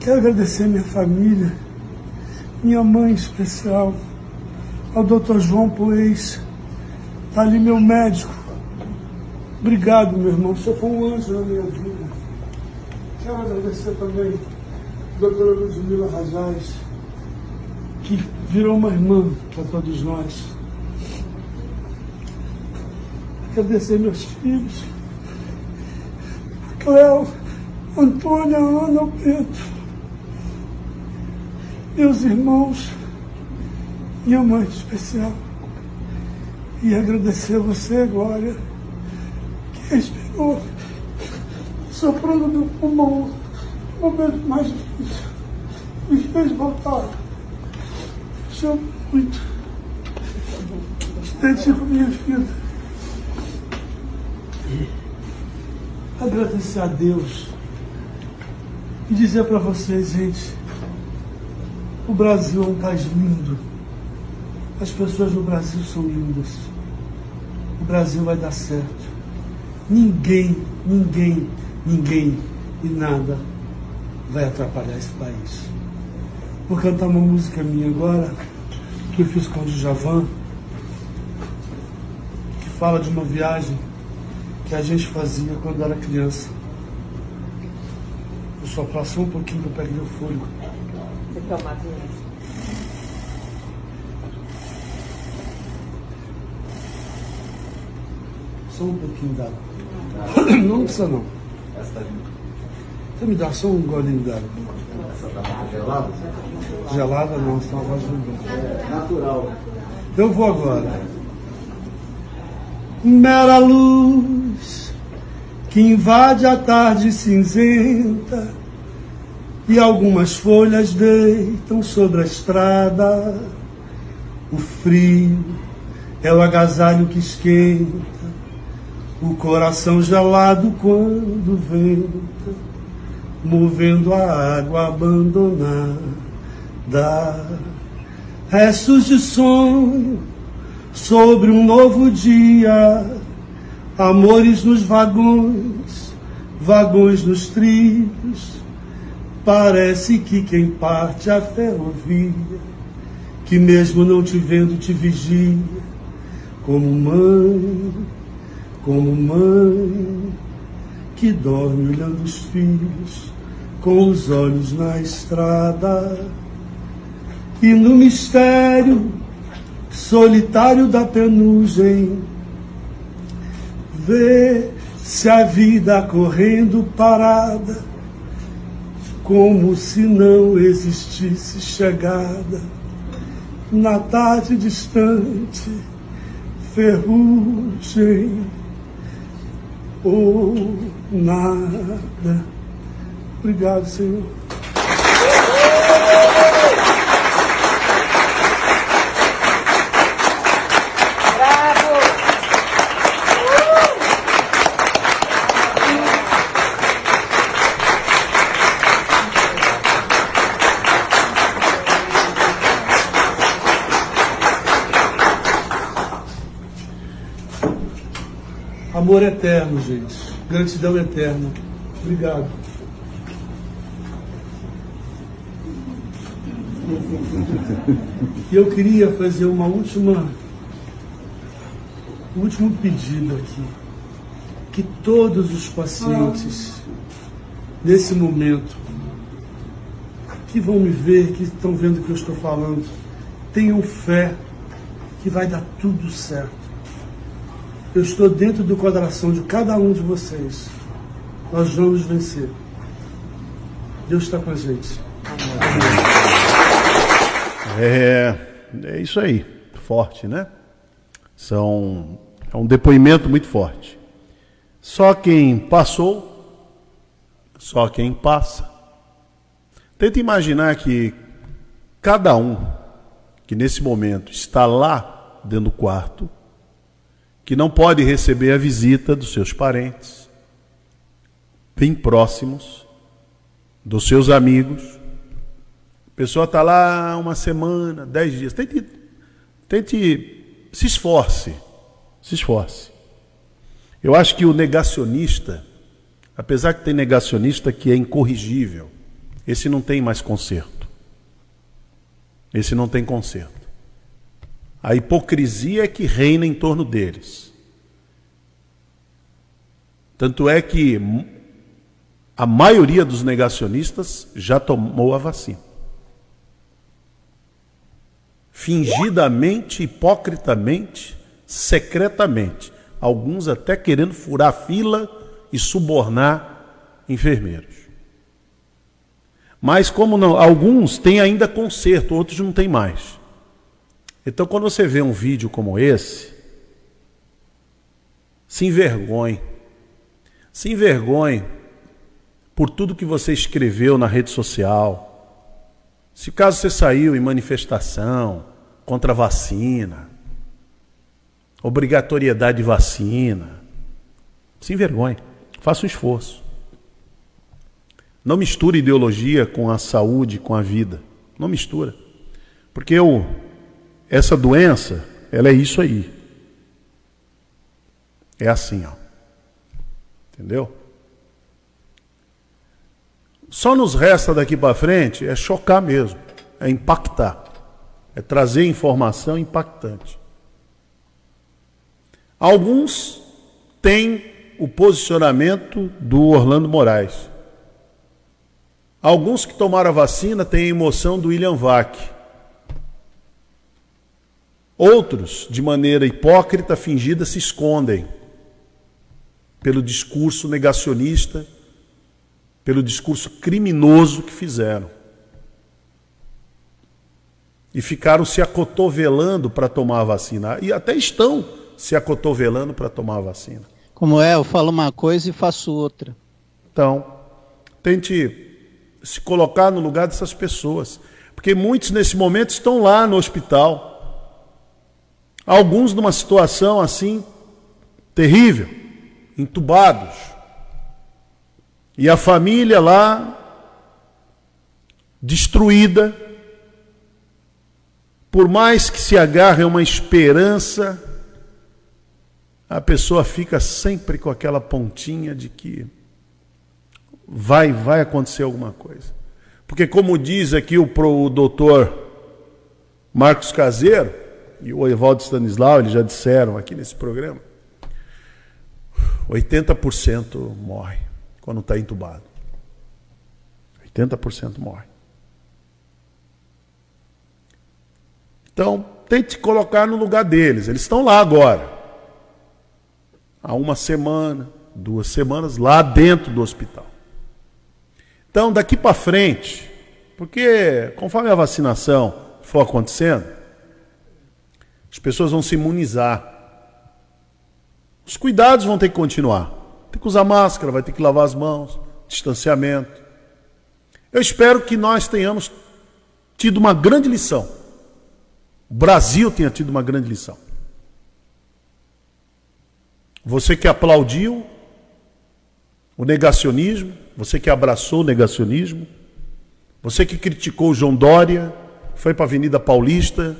Quero agradecer minha família, minha mãe especial, ao Dr. João Poês, está ali meu médico. Obrigado, meu irmão, você foi um anjo na minha vida. Quero agradecer também a doutora Ludmila Rajaz, que virou uma irmã para todos nós. Agradecer meus filhos, Cléo, Antônia, Ana, Pedro meus irmãos, minha mãe especial. E agradecer a você, Glória, que respirou, soprando meu pulmão, no momento mais difícil, me fez voltar. Te amo muito. Te dedico minha vida. Agradecer a Deus e dizer para vocês, gente, o Brasil é um país lindo. As pessoas no Brasil são lindas. O Brasil vai dar certo. Ninguém, ninguém, ninguém e nada vai atrapalhar esse país. Vou cantar uma música minha agora, que eu fiz com o Djavan, que fala de uma viagem que a gente fazia quando era criança. Eu só passou um pouquinho para pegar o fôlego. Você quer uma Só um pouquinho d'água. Não precisa não. Você me dá só um golinho d'água. Gelado? Gelada não, senão voz não vem. Natural. Eu vou agora. Mera luz que invade a tarde cinzenta e algumas folhas deitam sobre a estrada. O frio é o agasalho que esquenta o coração gelado quando venta, movendo a água abandonada. Restos de sonho sobre um novo dia, amores nos vagões, vagões nos trilhos, Parece que quem parte a ferrovia, que mesmo não te vendo te vigia, como mãe, como mãe, que dorme olhando os filhos com os olhos na estrada. E no mistério solitário da penugem, vê se a vida correndo parada, como se não existisse chegada, na tarde distante, ferrugem ou nada. Obrigado, Senhor. Amor eterno, gente. Gratidão eterna. Obrigado. E eu queria fazer uma última, um último pedido aqui. Que todos os pacientes, nesse momento, que vão me ver, que estão vendo o que eu estou falando, tenham fé que vai dar tudo certo. Eu estou dentro do coração de cada um de vocês. Nós vamos vencer. Deus está com a gente. É, é isso aí, forte, né? São, é um depoimento muito forte. Só quem passou, só quem passa. Tenta imaginar que cada um que nesse momento está lá dentro do quarto, que não pode receber a visita dos seus parentes, bem próximos, dos seus amigos. A pessoa está lá uma semana, dez dias. Tente, tente, se esforce, se esforce. Eu acho que o negacionista, apesar que tem negacionista que é incorrigível, esse não tem mais conserto. Esse não tem conserto. A hipocrisia é que reina em torno deles. Tanto é que a maioria dos negacionistas já tomou a vacina. Fingidamente, hipocritamente, secretamente. Alguns até querendo furar fila e subornar enfermeiros. Mas como não, alguns têm ainda conserto, outros não têm mais. Então, quando você vê um vídeo como esse, se envergonhe. Se envergonhe por tudo que você escreveu na rede social. Se caso você saiu em manifestação contra a vacina, obrigatoriedade de vacina, se envergonhe. Faça um esforço. Não misture ideologia com a saúde, com a vida. Não mistura. Porque eu essa doença, ela é isso aí. É assim, ó. Entendeu? Só nos resta daqui para frente é chocar mesmo, é impactar, é trazer informação impactante. Alguns têm o posicionamento do Orlando Moraes. Alguns que tomaram a vacina têm a emoção do William Vac. Outros, de maneira hipócrita, fingida, se escondem pelo discurso negacionista, pelo discurso criminoso que fizeram. E ficaram se acotovelando para tomar a vacina. E até estão se acotovelando para tomar a vacina. Como é, eu falo uma coisa e faço outra. Então, tente se colocar no lugar dessas pessoas. Porque muitos nesse momento estão lá no hospital Alguns numa situação assim terrível, entubados. E a família lá destruída. Por mais que se agarre a uma esperança, a pessoa fica sempre com aquela pontinha de que vai vai acontecer alguma coisa. Porque, como diz aqui o, pro, o doutor Marcos Caseiro e o Evaldo Stanislau, eles já disseram aqui nesse programa, 80% morre quando está entubado. 80% morre. Então, tente colocar no lugar deles. Eles estão lá agora. Há uma semana, duas semanas, lá dentro do hospital. Então, daqui para frente, porque conforme a vacinação for acontecendo, as pessoas vão se imunizar. Os cuidados vão ter que continuar. Tem que usar máscara, vai ter que lavar as mãos, distanciamento. Eu espero que nós tenhamos tido uma grande lição. O Brasil tenha tido uma grande lição. Você que aplaudiu o negacionismo, você que abraçou o negacionismo, você que criticou o João Dória, foi para a Avenida Paulista.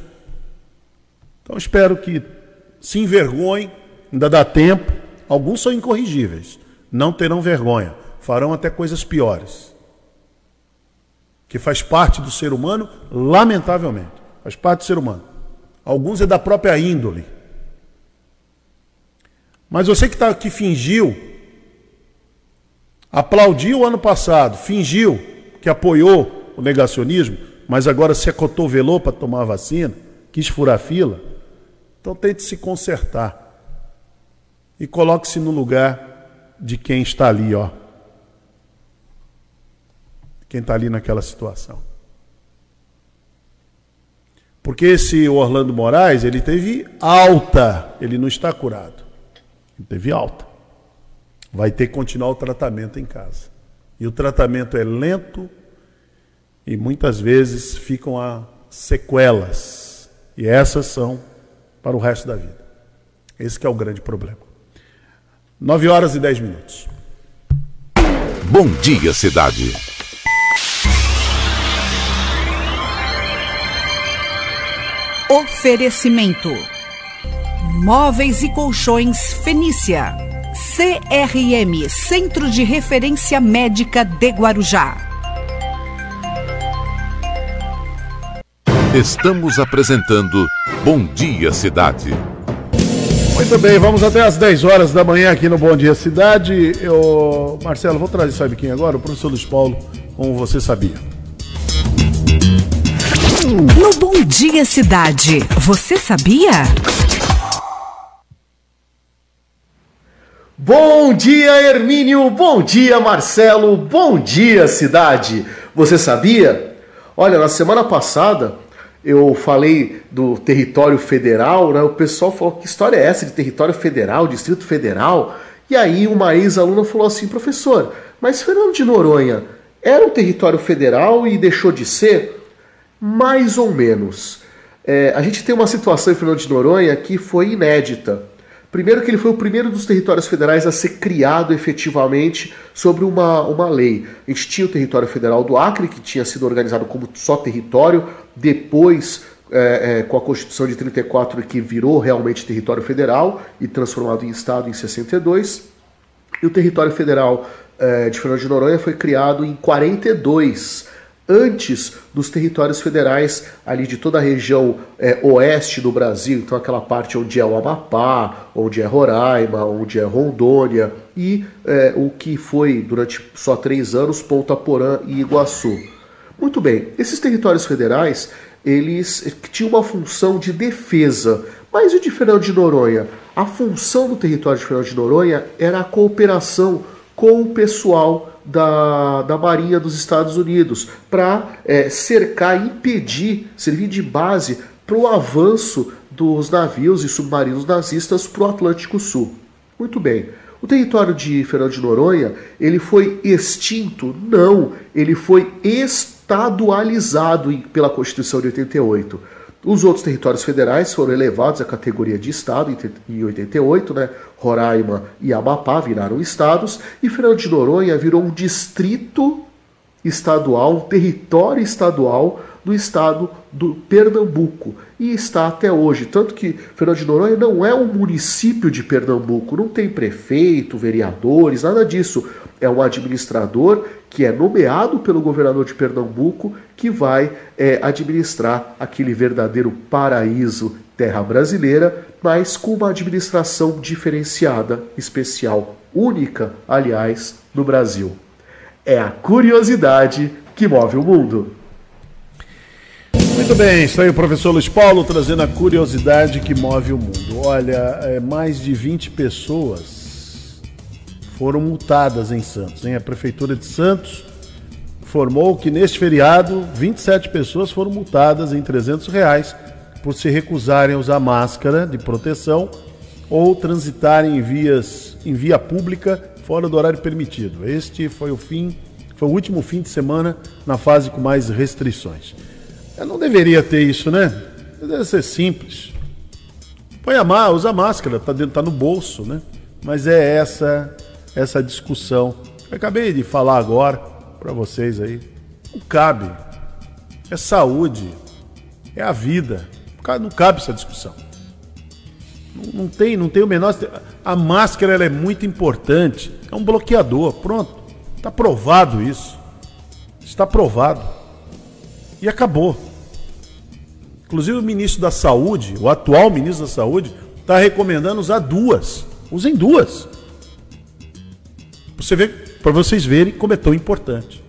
Então espero que se envergonhe, ainda dá tempo. Alguns são incorrigíveis, não terão vergonha, farão até coisas piores. Que faz parte do ser humano, lamentavelmente. Faz parte do ser humano. Alguns é da própria índole. Mas você que está aqui fingiu, aplaudiu o ano passado, fingiu que apoiou o negacionismo, mas agora se acotovelou para tomar a vacina, quis furar fila, então tente se consertar. E coloque-se no lugar de quem está ali, ó. Quem está ali naquela situação. Porque esse Orlando Moraes, ele teve alta, ele não está curado. Ele teve alta. Vai ter que continuar o tratamento em casa. E o tratamento é lento e muitas vezes ficam a sequelas. E essas são para o resto da vida. Esse que é o grande problema. 9 horas e 10 minutos. Bom dia, cidade. Oferecimento: Móveis e Colchões Fenícia. CRM Centro de Referência Médica de Guarujá. Estamos apresentando Bom Dia Cidade. Muito bem, vamos até às 10 horas da manhã aqui no Bom Dia Cidade. Eu, Marcelo, vou trazer, sabe quem agora? O professor Luiz Paulo, como você sabia. No Bom Dia Cidade, você sabia? Bom dia, Hermínio. Bom dia, Marcelo. Bom dia, cidade. Você sabia? Olha, na semana passada eu falei do território federal, né? O pessoal falou: que história é essa de território federal, Distrito Federal? E aí uma ex-aluna falou assim: professor, mas Fernando de Noronha era um território federal e deixou de ser? Mais ou menos. É, a gente tem uma situação em Fernando de Noronha que foi inédita. Primeiro que ele foi o primeiro dos territórios federais a ser criado efetivamente sobre uma, uma lei. A gente tinha o território federal do Acre, que tinha sido organizado como só território, depois, é, é, com a Constituição de 34, que virou realmente território federal e transformado em Estado em 62. E o território federal é, de Fernando de Noronha foi criado em 42, antes dos territórios federais ali de toda a região é, oeste do Brasil, então aquela parte onde é o Amapá, onde é Roraima, onde é Rondônia e é, o que foi durante só três anos Ponta Porã e Iguaçu. Muito bem, esses territórios federais eles tinham uma função de defesa, mas e de Fernando de Noronha? A função do território de Fernando de Noronha era a cooperação com o pessoal da, da Marinha dos Estados Unidos para é, cercar, impedir, servir de base para o avanço dos navios e submarinos nazistas para o Atlântico Sul. Muito bem. O território de Fernando de Noronha, ele foi extinto? Não, ele foi estadualizado pela Constituição de 88. Os outros territórios federais foram elevados à categoria de Estado em 88, né? Roraima e Amapá viraram estados, e Fernando de Noronha virou um distrito estadual, um território estadual do estado do Pernambuco e está até hoje. Tanto que Fernando de Noronha não é um município de Pernambuco, não tem prefeito, vereadores, nada disso. É um administrador que é nomeado pelo governador de Pernambuco que vai é, administrar aquele verdadeiro paraíso terra brasileira, mas com uma administração diferenciada, especial, única, aliás, no Brasil. É a curiosidade que move o mundo. Muito bem, isso aí o professor Luiz Paulo trazendo a curiosidade que move o mundo. Olha, é, mais de 20 pessoas foram multadas em Santos. Hein? A Prefeitura de Santos informou que neste feriado 27 pessoas foram multadas em 300 reais por se recusarem a usar máscara de proteção ou transitarem em, vias, em via pública fora do horário permitido. Este foi o fim, foi o último fim de semana na fase com mais restrições. Eu não deveria ter isso, né? Deve ser simples. Põe a máscara, usa a máscara, tá, dentro, tá no bolso, né? Mas é essa essa discussão. Eu acabei de falar agora para vocês aí. Não cabe. É saúde. É a vida. Não cabe essa discussão. Não, não tem, não tem o menor. A máscara ela é muito importante. É um bloqueador. Pronto. Está provado isso. Está provado. E acabou. Inclusive o ministro da Saúde, o atual ministro da Saúde, está recomendando usar duas. Usem duas. Você vê, para vocês verem como é tão importante,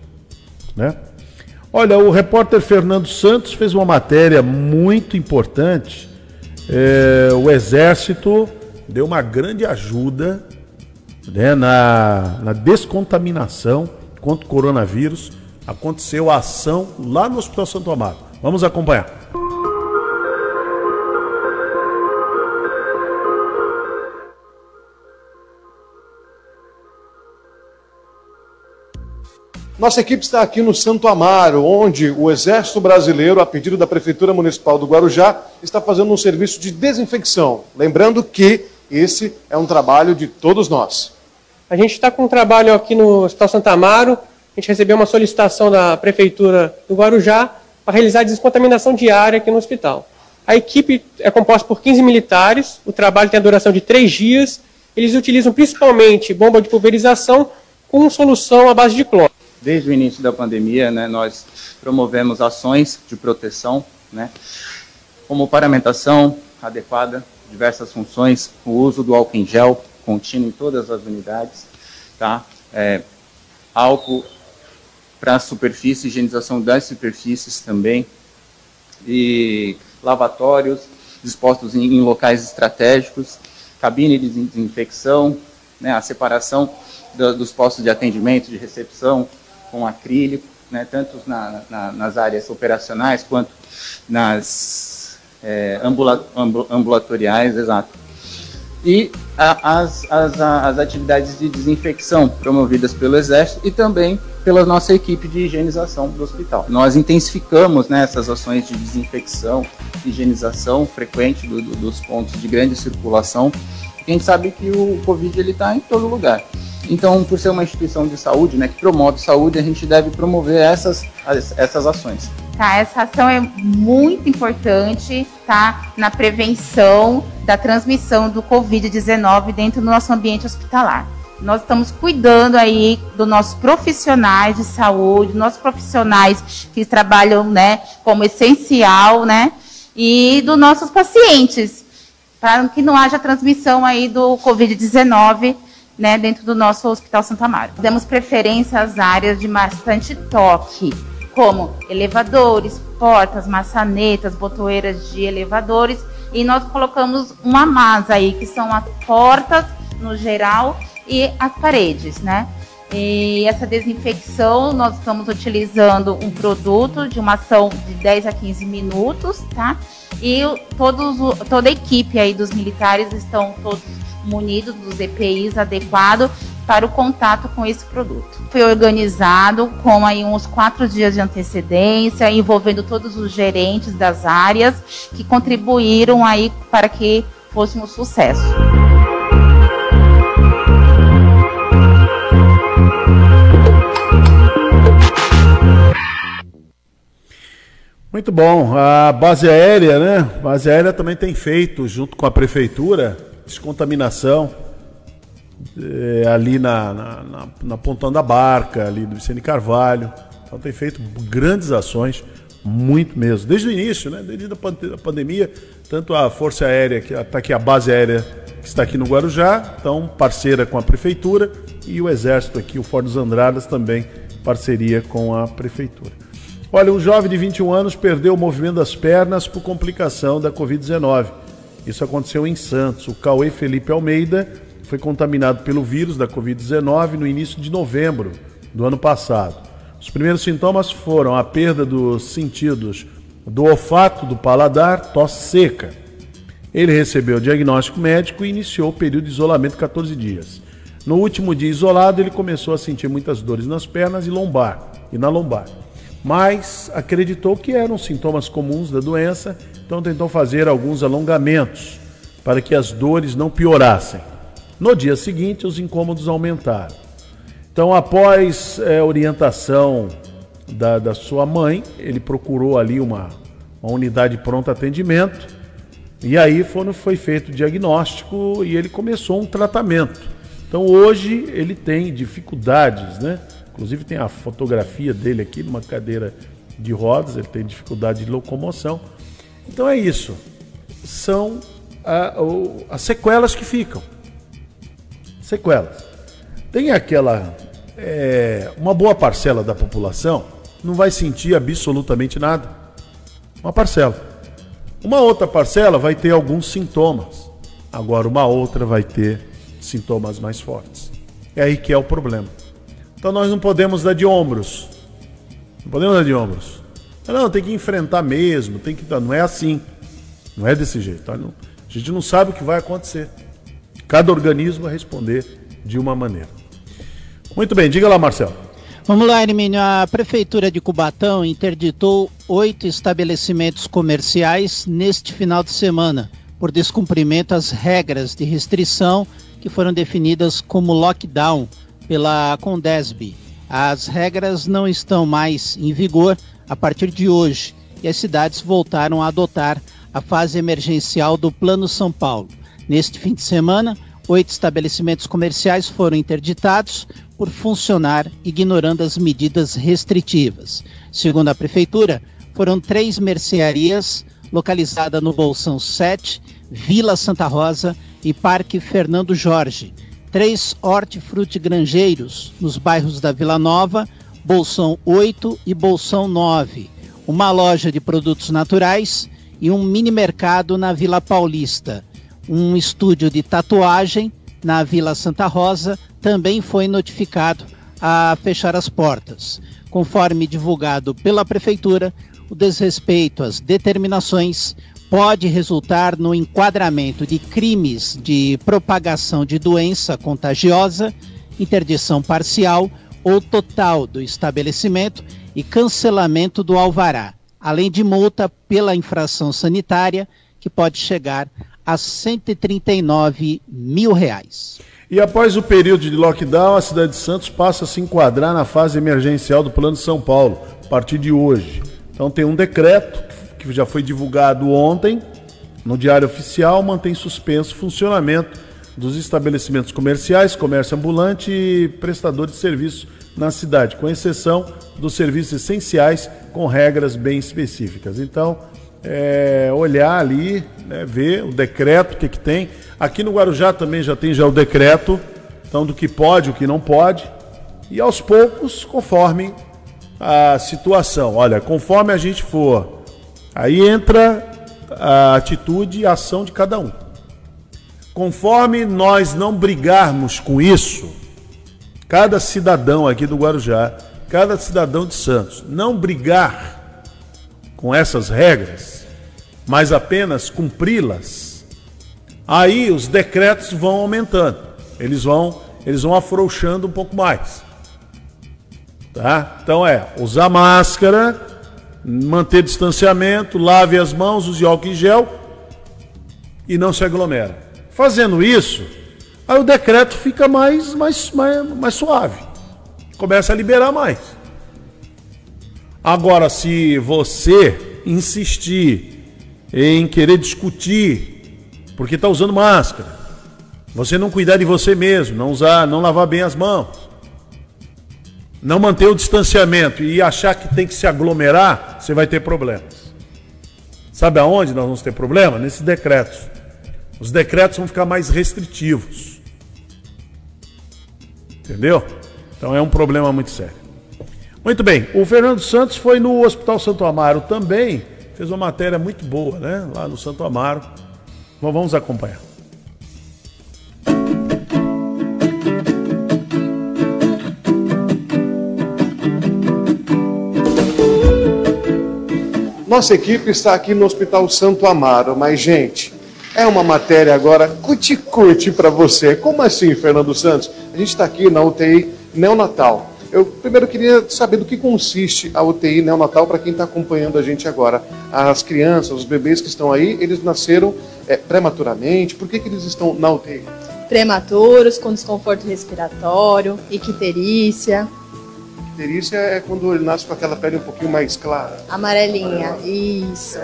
né? Olha, o repórter Fernando Santos fez uma matéria muito importante. É, o Exército deu uma grande ajuda né, na, na descontaminação contra o coronavírus. Aconteceu a ação lá no Hospital Santo Amaro. Vamos acompanhar. Nossa equipe está aqui no Santo Amaro, onde o Exército Brasileiro, a pedido da Prefeitura Municipal do Guarujá, está fazendo um serviço de desinfecção. Lembrando que esse é um trabalho de todos nós. A gente está com um trabalho aqui no Hospital Santo Amaro. A gente recebeu uma solicitação da Prefeitura do Guarujá para realizar a descontaminação diária aqui no hospital. A equipe é composta por 15 militares, o trabalho tem a duração de três dias. Eles utilizam principalmente bomba de pulverização com solução à base de cloro desde o início da pandemia, né, nós promovemos ações de proteção, né, como paramentação adequada, diversas funções, o uso do álcool em gel contínuo em todas as unidades, tá? É, álcool para superfície, higienização das superfícies também, e lavatórios dispostos em, em locais estratégicos, cabine de desinfecção, né, a separação do, dos postos de atendimento, de recepção, com acrílico, né, tanto na, na, nas áreas operacionais quanto nas é, ambula, ambulatoriais, exato. E a, as, as, as atividades de desinfecção promovidas pelo Exército e também pela nossa equipe de higienização do hospital. Nós intensificamos né, essas ações de desinfecção, higienização frequente do, do, dos pontos de grande circulação. A gente sabe que o Covid está em todo lugar. Então, por ser uma instituição de saúde, né, que promove saúde, a gente deve promover essas, essas ações. Tá, essa ação é muito importante, tá, na prevenção da transmissão do COVID-19 dentro do nosso ambiente hospitalar. Nós estamos cuidando aí dos nossos profissionais de saúde, nossos profissionais que trabalham, né, como essencial, né, e dos nossos pacientes, para que não haja transmissão aí do COVID-19 né, dentro do nosso Hospital Santa Amaro. Demos preferência às áreas de bastante toque, como elevadores, portas, maçanetas, botoeiras de elevadores, e nós colocamos uma masa aí, que são as portas no geral e as paredes, né? E essa desinfecção, nós estamos utilizando um produto de uma ação de 10 a 15 minutos, tá? E todos, toda a equipe aí dos militares estão todos munidos dos EPIs adequados para o contato com esse produto. Foi organizado com aí uns quatro dias de antecedência, envolvendo todos os gerentes das áreas que contribuíram aí para que fosse um sucesso. Muito bom. A base aérea, né? A base aérea também tem feito, junto com a prefeitura, descontaminação é, ali na, na, na, na Pontão da Barca, ali do Vicente Carvalho. Então tem feito grandes ações, muito mesmo. Desde o início, né? Desde a pandemia, tanto a Força Aérea, que está aqui a base aérea que está aqui no Guarujá, então parceira com a prefeitura, e o Exército aqui, o Ford dos Andradas, também parceria com a prefeitura. Olha, um jovem de 21 anos perdeu o movimento das pernas por complicação da Covid-19. Isso aconteceu em Santos. O Cauê Felipe Almeida foi contaminado pelo vírus da Covid-19 no início de novembro do ano passado. Os primeiros sintomas foram a perda dos sentidos do olfato, do paladar, tosse seca. Ele recebeu o diagnóstico médico e iniciou o período de isolamento 14 dias. No último dia isolado, ele começou a sentir muitas dores nas pernas e lombar e na lombar mas acreditou que eram sintomas comuns da doença, então tentou fazer alguns alongamentos para que as dores não piorassem. No dia seguinte, os incômodos aumentaram. Então, após é, orientação da, da, sua mãe, ele procurou ali uma, uma unidade de pronto atendimento e aí foi, feito o diagnóstico e ele começou um tratamento. Então, hoje ele tem dificuldades, né? Inclusive tem a fotografia dele aqui numa cadeira de rodas, ele tem dificuldade de locomoção. Então é isso. São a, o, as sequelas que ficam. Sequelas. Tem aquela. É, uma boa parcela da população não vai sentir absolutamente nada. Uma parcela. Uma outra parcela vai ter alguns sintomas. Agora, uma outra vai ter sintomas mais fortes. É aí que é o problema. Então nós não podemos dar de ombros. Não podemos dar de ombros. Não, tem que enfrentar mesmo, tem que. Não é assim. Não é desse jeito. A gente não sabe o que vai acontecer. Cada organismo vai responder de uma maneira. Muito bem, diga lá, Marcelo. Vamos lá, Hermínio. A Prefeitura de Cubatão interditou oito estabelecimentos comerciais neste final de semana por descumprimento às regras de restrição que foram definidas como lockdown pela Condesb. As regras não estão mais em vigor a partir de hoje e as cidades voltaram a adotar a fase emergencial do Plano São Paulo. Neste fim de semana, oito estabelecimentos comerciais foram interditados por funcionar ignorando as medidas restritivas. Segundo a Prefeitura, foram três mercearias localizadas no Bolsão 7, Vila Santa Rosa e Parque Fernando Jorge, três hortifruti granjeiros nos bairros da Vila Nova, Bolsão 8 e Bolsão 9, uma loja de produtos naturais e um mini mercado na Vila Paulista. Um estúdio de tatuagem na Vila Santa Rosa também foi notificado a fechar as portas. Conforme divulgado pela Prefeitura, o desrespeito às determinações pode resultar no enquadramento de crimes de propagação de doença contagiosa, interdição parcial ou total do estabelecimento e cancelamento do alvará, além de multa pela infração sanitária, que pode chegar a 139 mil reais. E após o período de lockdown, a cidade de Santos passa a se enquadrar na fase emergencial do Plano de São Paulo, a partir de hoje. Então tem um decreto que já foi divulgado ontem no Diário Oficial, mantém suspenso o funcionamento dos estabelecimentos comerciais, comércio ambulante e prestadores de serviço na cidade, com exceção dos serviços essenciais com regras bem específicas. Então, é, olhar ali, né, ver o decreto, o que, que tem. Aqui no Guarujá também já tem já o decreto, então do que pode, o que não pode. E aos poucos, conforme a situação. Olha, conforme a gente for Aí entra a atitude e a ação de cada um. Conforme nós não brigarmos com isso, cada cidadão aqui do Guarujá, cada cidadão de Santos, não brigar com essas regras, mas apenas cumpri-las, aí os decretos vão aumentando. Eles vão, eles vão afrouxando um pouco mais. Tá? Então é usar máscara, manter distanciamento, lave as mãos, use álcool em gel e não se aglomera. Fazendo isso, aí o decreto fica mais, mais, mais, mais suave. Começa a liberar mais. Agora, se você insistir, em querer discutir, porque está usando máscara. Você não cuidar de você mesmo, não usar, não lavar bem as mãos, não manter o distanciamento e achar que tem que se aglomerar, você vai ter problemas. Sabe aonde nós vamos ter problema? Nesses decretos. Os decretos vão ficar mais restritivos. Entendeu? Então é um problema muito sério. Muito bem, o Fernando Santos foi no Hospital Santo Amaro também, fez uma matéria muito boa, né? Lá no Santo Amaro. Vamos acompanhar. Nossa equipe está aqui no Hospital Santo Amaro, mas, gente, é uma matéria agora cuti-cuti para você. Como assim, Fernando Santos? A gente está aqui na UTI neonatal. Eu primeiro queria saber do que consiste a UTI neonatal para quem está acompanhando a gente agora. As crianças, os bebês que estão aí, eles nasceram é, prematuramente. Por que, que eles estão na UTI? Prematuros, com desconforto respiratório, icterícia. Icterícia é quando ele nasce com aquela pele um pouquinho mais clara. Amarelinha, isso.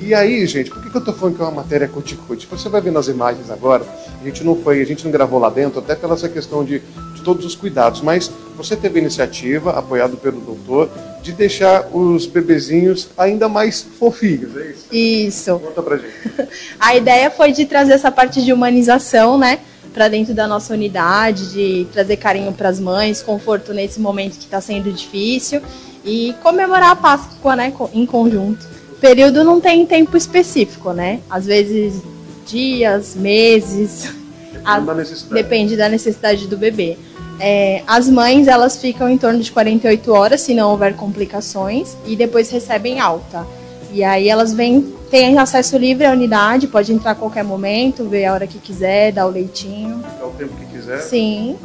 E aí, gente, por que, que eu tô falando que é uma matéria cuticute? Você vai ver nas imagens agora, a gente não foi, a gente não gravou lá dentro, até pela essa questão de, de todos os cuidados, mas você teve a iniciativa, apoiado pelo doutor, de deixar os bebezinhos ainda mais fofinhos, é isso? Isso. Conta pra gente. A ideia foi de trazer essa parte de humanização, né? Para dentro da nossa unidade, de trazer carinho para as mães, conforto nesse momento que está sendo difícil e comemorar a Páscoa, né, em conjunto. Período não tem tempo específico, né? Às vezes dias, meses. Depende da necessidade. Depende da necessidade do bebê. É, as mães elas ficam em torno de 48 horas se não houver complicações e depois recebem alta. E aí elas vêm, têm acesso livre à unidade, pode entrar a qualquer momento, ver a hora que quiser, dar o leitinho. Ficar o tempo que quiser. Sim.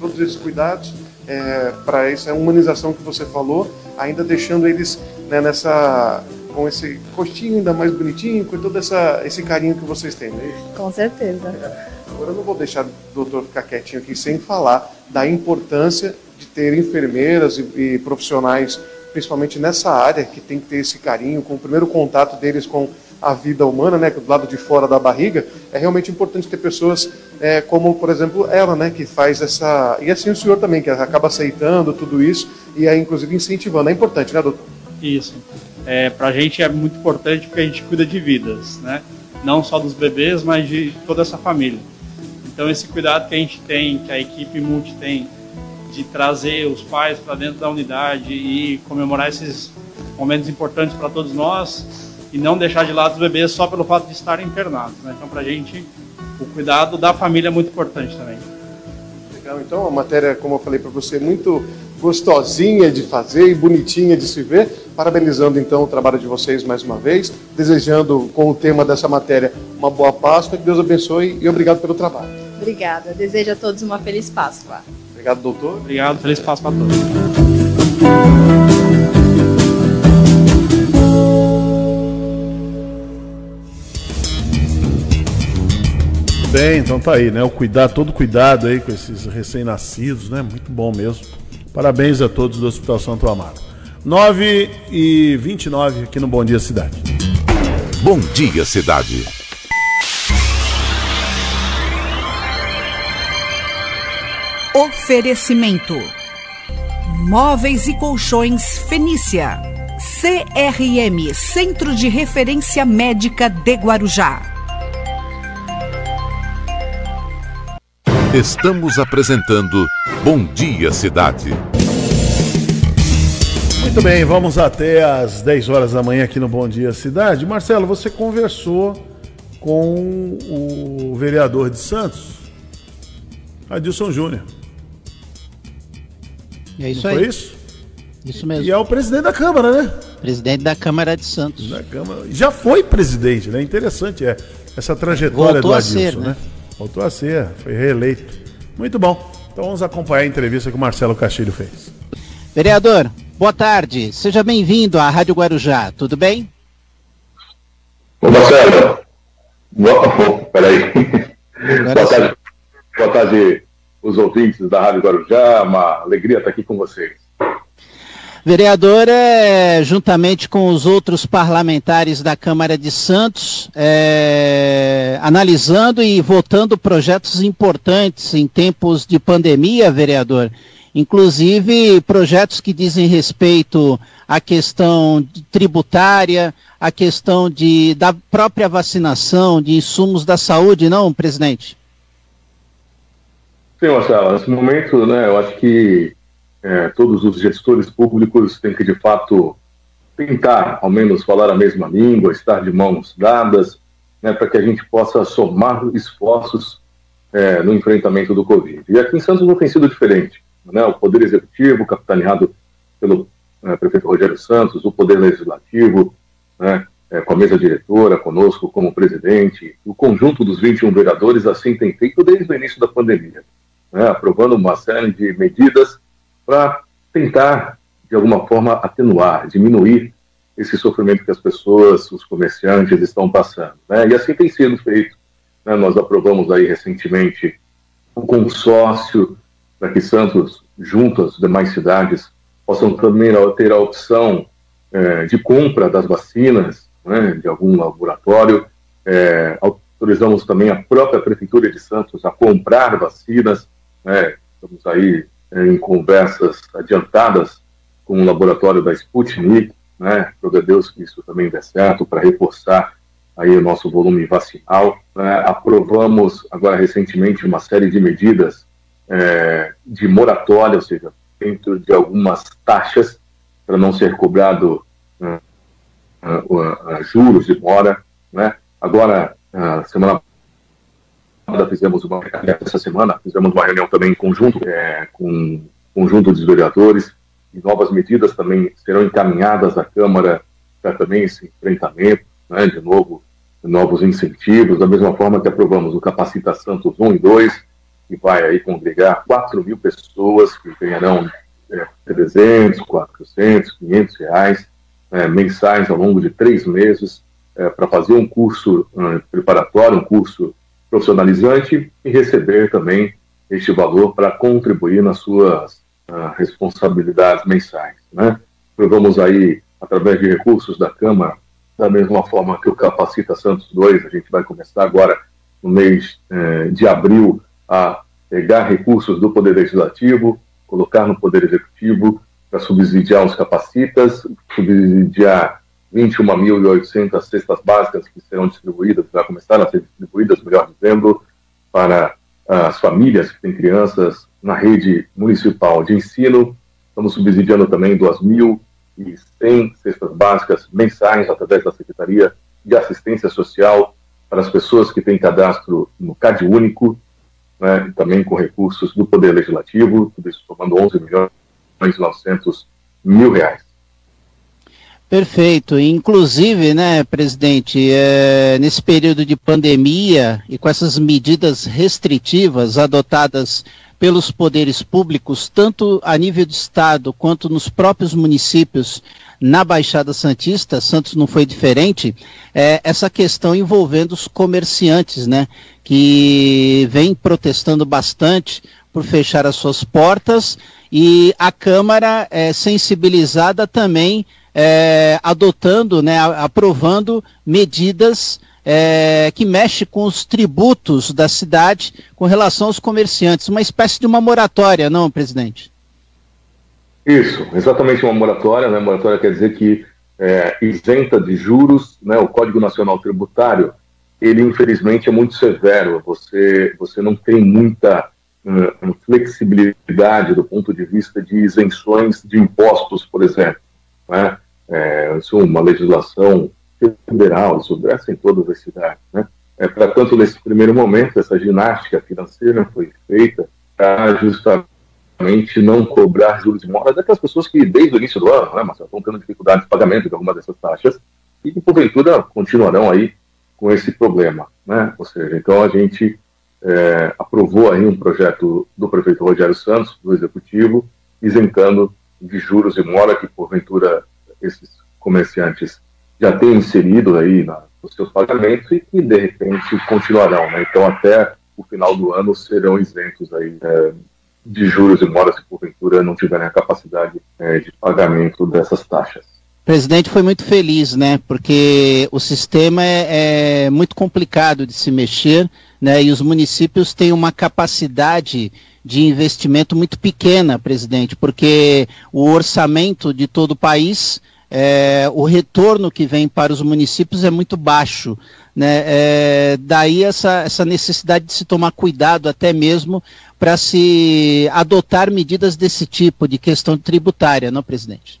Todos esses cuidados é, para essa humanização que você falou, ainda deixando eles né, nessa com esse rostinho ainda mais bonitinho, com todo essa, esse carinho que vocês têm, é isso? Com certeza. Agora eu não vou deixar o doutor ficar quietinho aqui sem falar da importância de ter enfermeiras e, e profissionais, principalmente nessa área, que tem que ter esse carinho, com o primeiro contato deles com a vida humana, né, do lado de fora da barriga, é realmente importante ter pessoas é, como, por exemplo, ela, né, que faz essa. E assim o senhor também, que acaba aceitando tudo isso e aí, inclusive, incentivando. É importante, né, doutor? Isso. É, para a gente é muito importante porque a gente cuida de vidas, né? Não só dos bebês, mas de toda essa família. Então esse cuidado que a gente tem, que a equipe multi tem, de trazer os pais para dentro da unidade e comemorar esses momentos importantes para todos nós e não deixar de lado os bebês só pelo fato de estarem internados. Né? Então para a gente o cuidado da família é muito importante também. Legal, então a matéria, como eu falei para você, é muito gostosinha de fazer e bonitinha de se ver. Parabenizando então o trabalho de vocês mais uma vez, desejando com o tema dessa matéria uma boa Páscoa, que Deus abençoe e obrigado pelo trabalho. Obrigada. Desejo a todos uma feliz Páscoa. Obrigado, doutor. Obrigado, feliz Páscoa a todos. Bem, então tá aí, né? O cuidado, todo cuidado aí com esses recém-nascidos, né? Muito bom mesmo. Parabéns a todos do Hospital Santo Amaro. 9 e 29 aqui no Bom Dia Cidade. Bom Dia Cidade. Oferecimento: Móveis e Colchões Fenícia. CRM Centro de Referência Médica de Guarujá. Estamos apresentando Bom Dia Cidade. Muito bem, vamos até às 10 horas da manhã aqui no Bom Dia Cidade. Marcelo, você conversou com o vereador de Santos, Adilson Júnior. É isso Não aí. foi isso? Isso mesmo. E é o presidente da Câmara, né? Presidente da Câmara de Santos. Da Câmara. Já foi presidente, né? Interessante é essa trajetória Voltou do a Adilson, ser, né? né? Voltou a ser, foi reeleito. Muito bom. Então vamos acompanhar a entrevista que o Marcelo Castilho fez. Vereador, boa tarde. Seja bem-vindo à Rádio Guarujá. Tudo bem? Ô Marcelo, boa, oh, peraí. Boa tarde, boa tarde, os ouvintes da Rádio Guarujá. Uma alegria estar aqui com vocês. Vereador, é, juntamente com os outros parlamentares da Câmara de Santos, é, analisando e votando projetos importantes em tempos de pandemia, vereador, inclusive projetos que dizem respeito à questão tributária, à questão de, da própria vacinação, de insumos da saúde, não, presidente? Sim, Marcelo, nesse momento, né, eu acho que é, todos os gestores públicos têm que, de fato, tentar, ao menos, falar a mesma língua, estar de mãos dadas, né, para que a gente possa somar esforços é, no enfrentamento do Covid. E aqui em Santos não tem sido diferente. Né, o Poder Executivo, capitaneado pelo é, prefeito Rogério Santos, o Poder Legislativo, né, é, com a mesa diretora, conosco como presidente, o conjunto dos 21 vereadores assim tem feito desde o início da pandemia né, aprovando uma série de medidas para tentar, de alguma forma, atenuar, diminuir esse sofrimento que as pessoas, os comerciantes estão passando. Né? E assim tem sido feito. Né? Nós aprovamos aí recentemente o um consórcio para que Santos, junto às demais cidades, possam também ter a opção é, de compra das vacinas né, de algum laboratório. É, autorizamos também a própria Prefeitura de Santos a comprar vacinas né, estamos aí em conversas adiantadas com o laboratório da Sputnik, né, a Deus que isso também dê certo, para reforçar aí o nosso volume vacinal. Né, aprovamos agora recentemente uma série de medidas é, de moratória, ou seja, dentro de algumas taxas para não ser cobrado uh, uh, uh, juros de mora. Né? Agora, semana fizemos uma essa semana fizemos uma reunião também em conjunto é, com conjunto dos vereadores e novas medidas também serão encaminhadas à Câmara para também esse enfrentamento, né, de novo, novos incentivos, da mesma forma que aprovamos o Capacita Santos 1 e 2, que vai aí congregar 4 mil pessoas que ganharão é, 300, 400, 500 reais é, mensais ao longo de três meses é, para fazer um curso uh, preparatório, um curso profissionalizante e receber também este valor para contribuir nas suas uh, responsabilidades mensais. Né? Provamos aí, através de recursos da Câmara, da mesma forma que o Capacita Santos 2, a gente vai começar agora no mês eh, de abril a pegar recursos do Poder Legislativo, colocar no Poder Executivo para subsidiar os capacitas, subsidiar 21.800 cestas básicas que serão distribuídas, já começaram a ser distribuídas, melhor dizendo, para as famílias que têm crianças na rede municipal de ensino. Estamos subsidiando também 2.100 cestas básicas mensais através da Secretaria de Assistência Social para as pessoas que têm cadastro no CAD Único, né, também com recursos do Poder Legislativo, tudo isso tomando 11 milhões e 900 mil reais. Perfeito. Inclusive, né, presidente, é, nesse período de pandemia e com essas medidas restritivas adotadas pelos poderes públicos, tanto a nível de Estado quanto nos próprios municípios na Baixada Santista, Santos não foi diferente, é, essa questão envolvendo os comerciantes, né, que vem protestando bastante por fechar as suas portas e a Câmara é sensibilizada também é, adotando, né, aprovando medidas é, que mexe com os tributos da cidade com relação aos comerciantes, uma espécie de uma moratória, não, presidente? Isso, exatamente uma moratória, né? Moratória quer dizer que é, isenta de juros, né? O Código Nacional Tributário, ele infelizmente é muito severo. Você, você não tem muita uh, flexibilidade do ponto de vista de isenções de impostos, por exemplo. Né? É, é uma legislação federal, isso desce em todas as cidades. Né? É, para tanto, nesse primeiro momento, essa ginástica financeira foi feita para justamente não cobrar juros de mora daquelas pessoas que, desde o início do ano, né, mas estão tendo dificuldade de pagamento de alguma dessas taxas e que, porventura, continuarão aí com esse problema. Né? Ou seja, então a gente é, aprovou aí um projeto do prefeito Rogério Santos, do Executivo, isentando de juros de mora que, porventura, esses comerciantes já têm inserido aí na, nos seus pagamentos e que de repente continuarão. Né? Então até o final do ano serão isentos aí é, de juros e mora se porventura não tiverem a capacidade é, de pagamento dessas taxas. O presidente foi muito feliz, né? Porque o sistema é, é, muito complicado de se mexer, né? E os municípios têm uma capacidade de investimento muito pequena, presidente, porque o orçamento de todo o país, é, o retorno que vem para os municípios é muito baixo. Né? É, daí essa, essa necessidade de se tomar cuidado até mesmo para se adotar medidas desse tipo de questão tributária, não, presidente?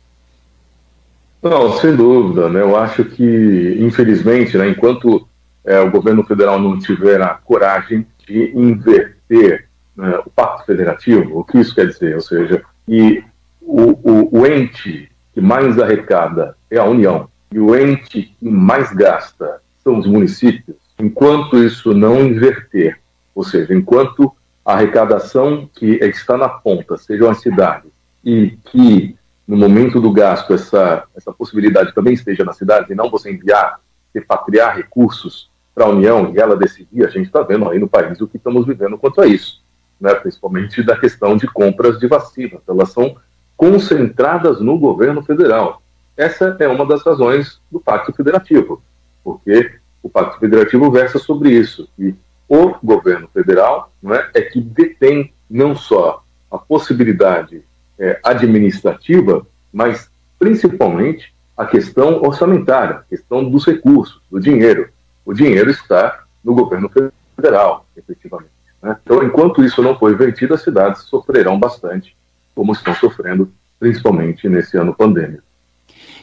Não, sem dúvida. Né? Eu acho que, infelizmente, né, enquanto é, o governo federal não tiver a coragem de inverter né, o pacto federativo, o que isso quer dizer? Ou seja, que o, o, o ente que mais arrecada é a União. E o ente que mais gasta são os municípios, enquanto isso não inverter, ou seja, enquanto a arrecadação que está na ponta sejam as cidades e que no momento do gasto essa, essa possibilidade também esteja na cidade e não você enviar, repatriar recursos para a União e ela decidir, a gente está vendo aí no país o que estamos vivendo quanto a isso, né? principalmente da questão de compras de vacinas, elas são concentradas no governo federal. Essa é uma das razões do Pacto Federativo porque o Pacto Federativo versa sobre isso, e o governo federal não é, é que detém não só a possibilidade é, administrativa, mas principalmente a questão orçamentária, a questão dos recursos, do dinheiro. O dinheiro está no governo federal, efetivamente. Né? Então, enquanto isso não for invertido, as cidades sofrerão bastante, como estão sofrendo, principalmente nesse ano pandêmico.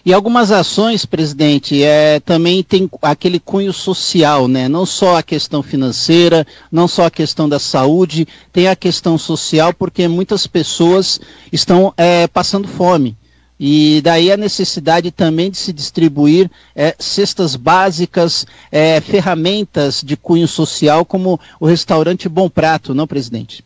E algumas ações, presidente, é, também tem aquele cunho social, né? Não só a questão financeira, não só a questão da saúde, tem a questão social, porque muitas pessoas estão é, passando fome. E daí a necessidade também de se distribuir é, cestas básicas, é, ferramentas de cunho social, como o restaurante Bom Prato, não, presidente?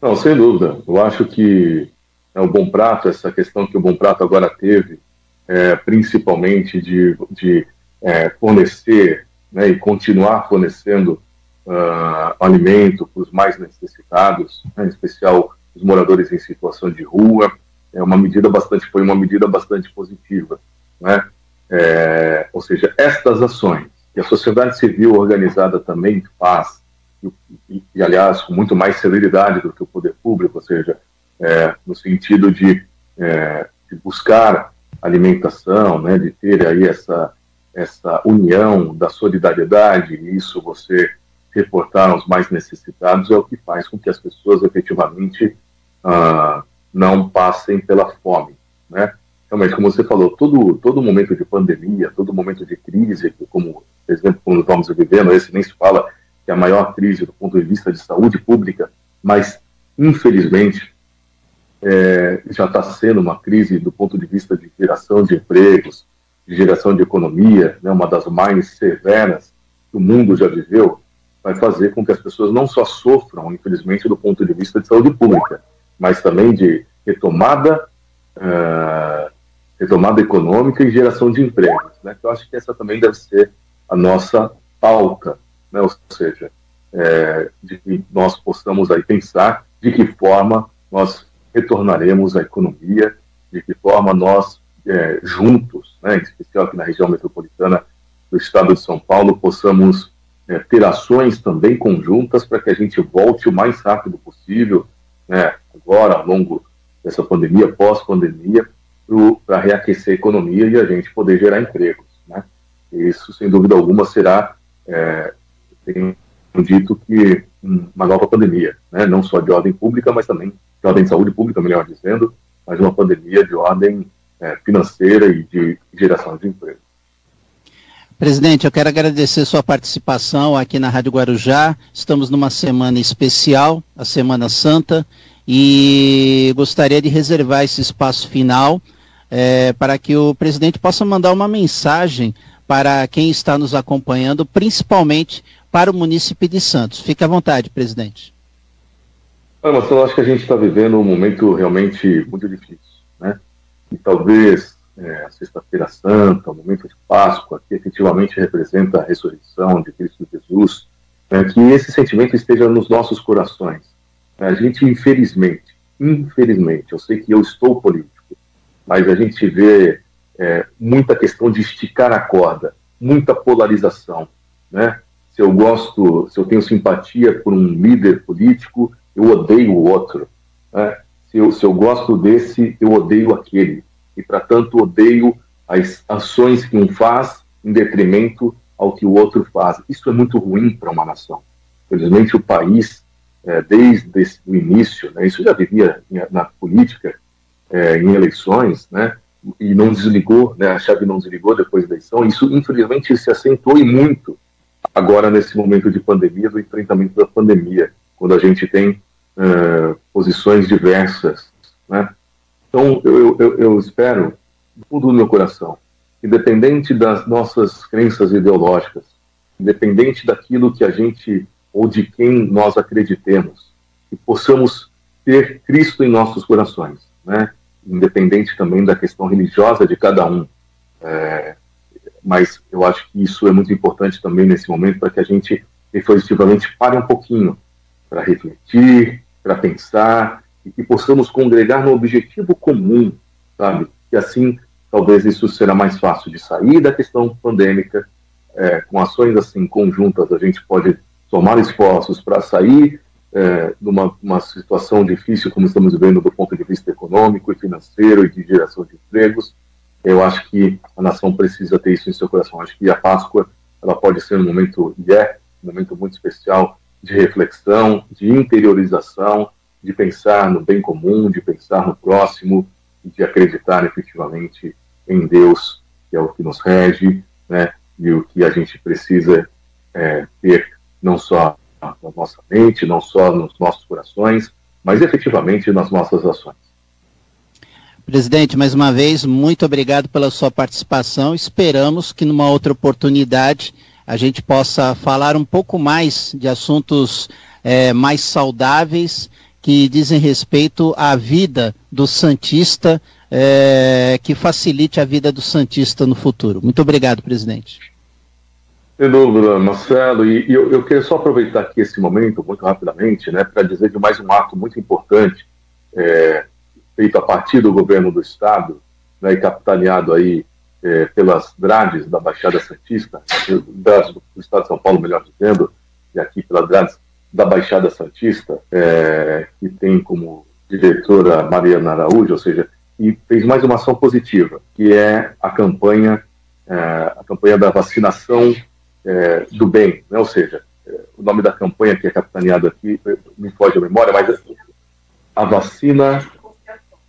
Não, sem dúvida. Eu acho que né, o Bom Prato, essa questão que o Bom Prato agora teve, é, principalmente de, de é, fornecer né, e continuar fornecendo uh, alimento para os mais necessitados, né, em especial os moradores em situação de rua, é uma medida bastante, foi uma medida bastante positiva, né? É, ou seja, estas ações que a sociedade civil organizada também faz, e, e, aliás com muito mais celeridade do que o poder público, ou seja, é, no sentido de, é, de, buscar alimentação, né, de ter aí essa, essa união da solidariedade, e isso você reportar aos mais necessitados é o que faz com que as pessoas efetivamente ah, não passem pela fome, né? Realmente, como você falou, todo, todo momento de pandemia, todo momento de crise, como, por exemplo, quando estamos vivendo, esse nem se fala que é a maior crise do ponto de vista de saúde pública, mas, infelizmente, é, já está sendo uma crise do ponto de vista de geração de empregos, de geração de economia, né, uma das mais severas que o mundo já viveu, vai fazer com que as pessoas não só sofram, infelizmente, do ponto de vista de saúde pública, mas também de retomada, uh, retomada econômica e geração de empregos. Né? Então, acho que essa também deve ser a nossa pauta, né? ou seja, é, de que nós possamos aí pensar de que forma nós retornaremos à economia, de que forma nós, é, juntos, né, em especial aqui na região metropolitana do estado de São Paulo, possamos é, ter ações também conjuntas para que a gente volte o mais rápido possível, né, agora, ao longo dessa pandemia, pós-pandemia, para reaquecer a economia e a gente poder gerar empregos. Né? Isso, sem dúvida alguma, será, é, tenho dito que uma nova pandemia, né? não só de ordem pública, mas também de ordem de saúde pública, melhor dizendo, mas uma pandemia de ordem é, financeira e de geração de emprego. Presidente, eu quero agradecer sua participação aqui na Rádio Guarujá. Estamos numa semana especial, a Semana Santa, e gostaria de reservar esse espaço final é, para que o presidente possa mandar uma mensagem para quem está nos acompanhando, principalmente para o município de Santos. Fique à vontade, presidente. Ah, Marcelo, acho que a gente está vivendo um momento realmente muito difícil, né? E talvez é, a Sexta-feira Santa, o momento de Páscoa, que efetivamente representa a ressurreição de Cristo Jesus, né, que esse sentimento esteja nos nossos corações. A gente, infelizmente, infelizmente, eu sei que eu estou político, mas a gente vê é, muita questão de esticar a corda, muita polarização, né? Se eu gosto, se eu tenho simpatia por um líder político, eu odeio o outro. Né? Se, eu, se eu gosto desse, eu odeio aquele. E, para tanto, odeio as ações que um faz em detrimento ao que o outro faz. Isso é muito ruim para uma nação. Felizmente, o país, é, desde o início, né, isso já vivia na política, é, em eleições, né, e não desligou, né, a chave não desligou depois da eleição. Isso, infelizmente, se acentuou e muito agora nesse momento de pandemia, do enfrentamento da pandemia, quando a gente tem uh, posições diversas. Né? Então, eu, eu, eu espero, do fundo do meu coração, independente das nossas crenças ideológicas, independente daquilo que a gente ou de quem nós acreditemos, que possamos ter Cristo em nossos corações, né? independente também da questão religiosa de cada um. É, mas eu acho que isso é muito importante também nesse momento para que a gente efetivamente pare um pouquinho para refletir, para pensar e que possamos congregar no objetivo comum, sabe? E assim, talvez isso será mais fácil de sair da questão pandêmica, é, com ações assim conjuntas, a gente pode tomar esforços para sair é, de uma, situação difícil como estamos vivendo do ponto de vista econômico e financeiro e de geração de empregos, eu acho que a nação precisa ter isso em seu coração. Acho que a Páscoa ela pode ser um momento, e é um momento muito especial de reflexão, de interiorização, de pensar no bem comum, de pensar no próximo, de acreditar efetivamente em Deus, que é o que nos rege, né, e o que a gente precisa é, ter não só na nossa mente, não só nos nossos corações, mas efetivamente nas nossas ações. Presidente, mais uma vez, muito obrigado pela sua participação. Esperamos que numa outra oportunidade a gente possa falar um pouco mais de assuntos é, mais saudáveis que dizem respeito à vida do Santista, é, que facilite a vida do Santista no futuro. Muito obrigado, presidente. Sem dúvida, Marcelo, e, e eu, eu queria só aproveitar aqui esse momento, muito rapidamente, né, para dizer de mais um ato muito importante. É, feito a partir do governo do Estado, né, e capitaneado aí é, pelas grades da Baixada Santista, do Estado de São Paulo, melhor dizendo, e aqui pelas grades da Baixada Santista, é, que tem como diretora Mariana Araújo, ou seja, e fez mais uma ação positiva, que é a campanha, é, a campanha da vacinação é, do bem, né? ou seja, é, o nome da campanha que é capitaneado aqui, me foge a memória, mas a vacina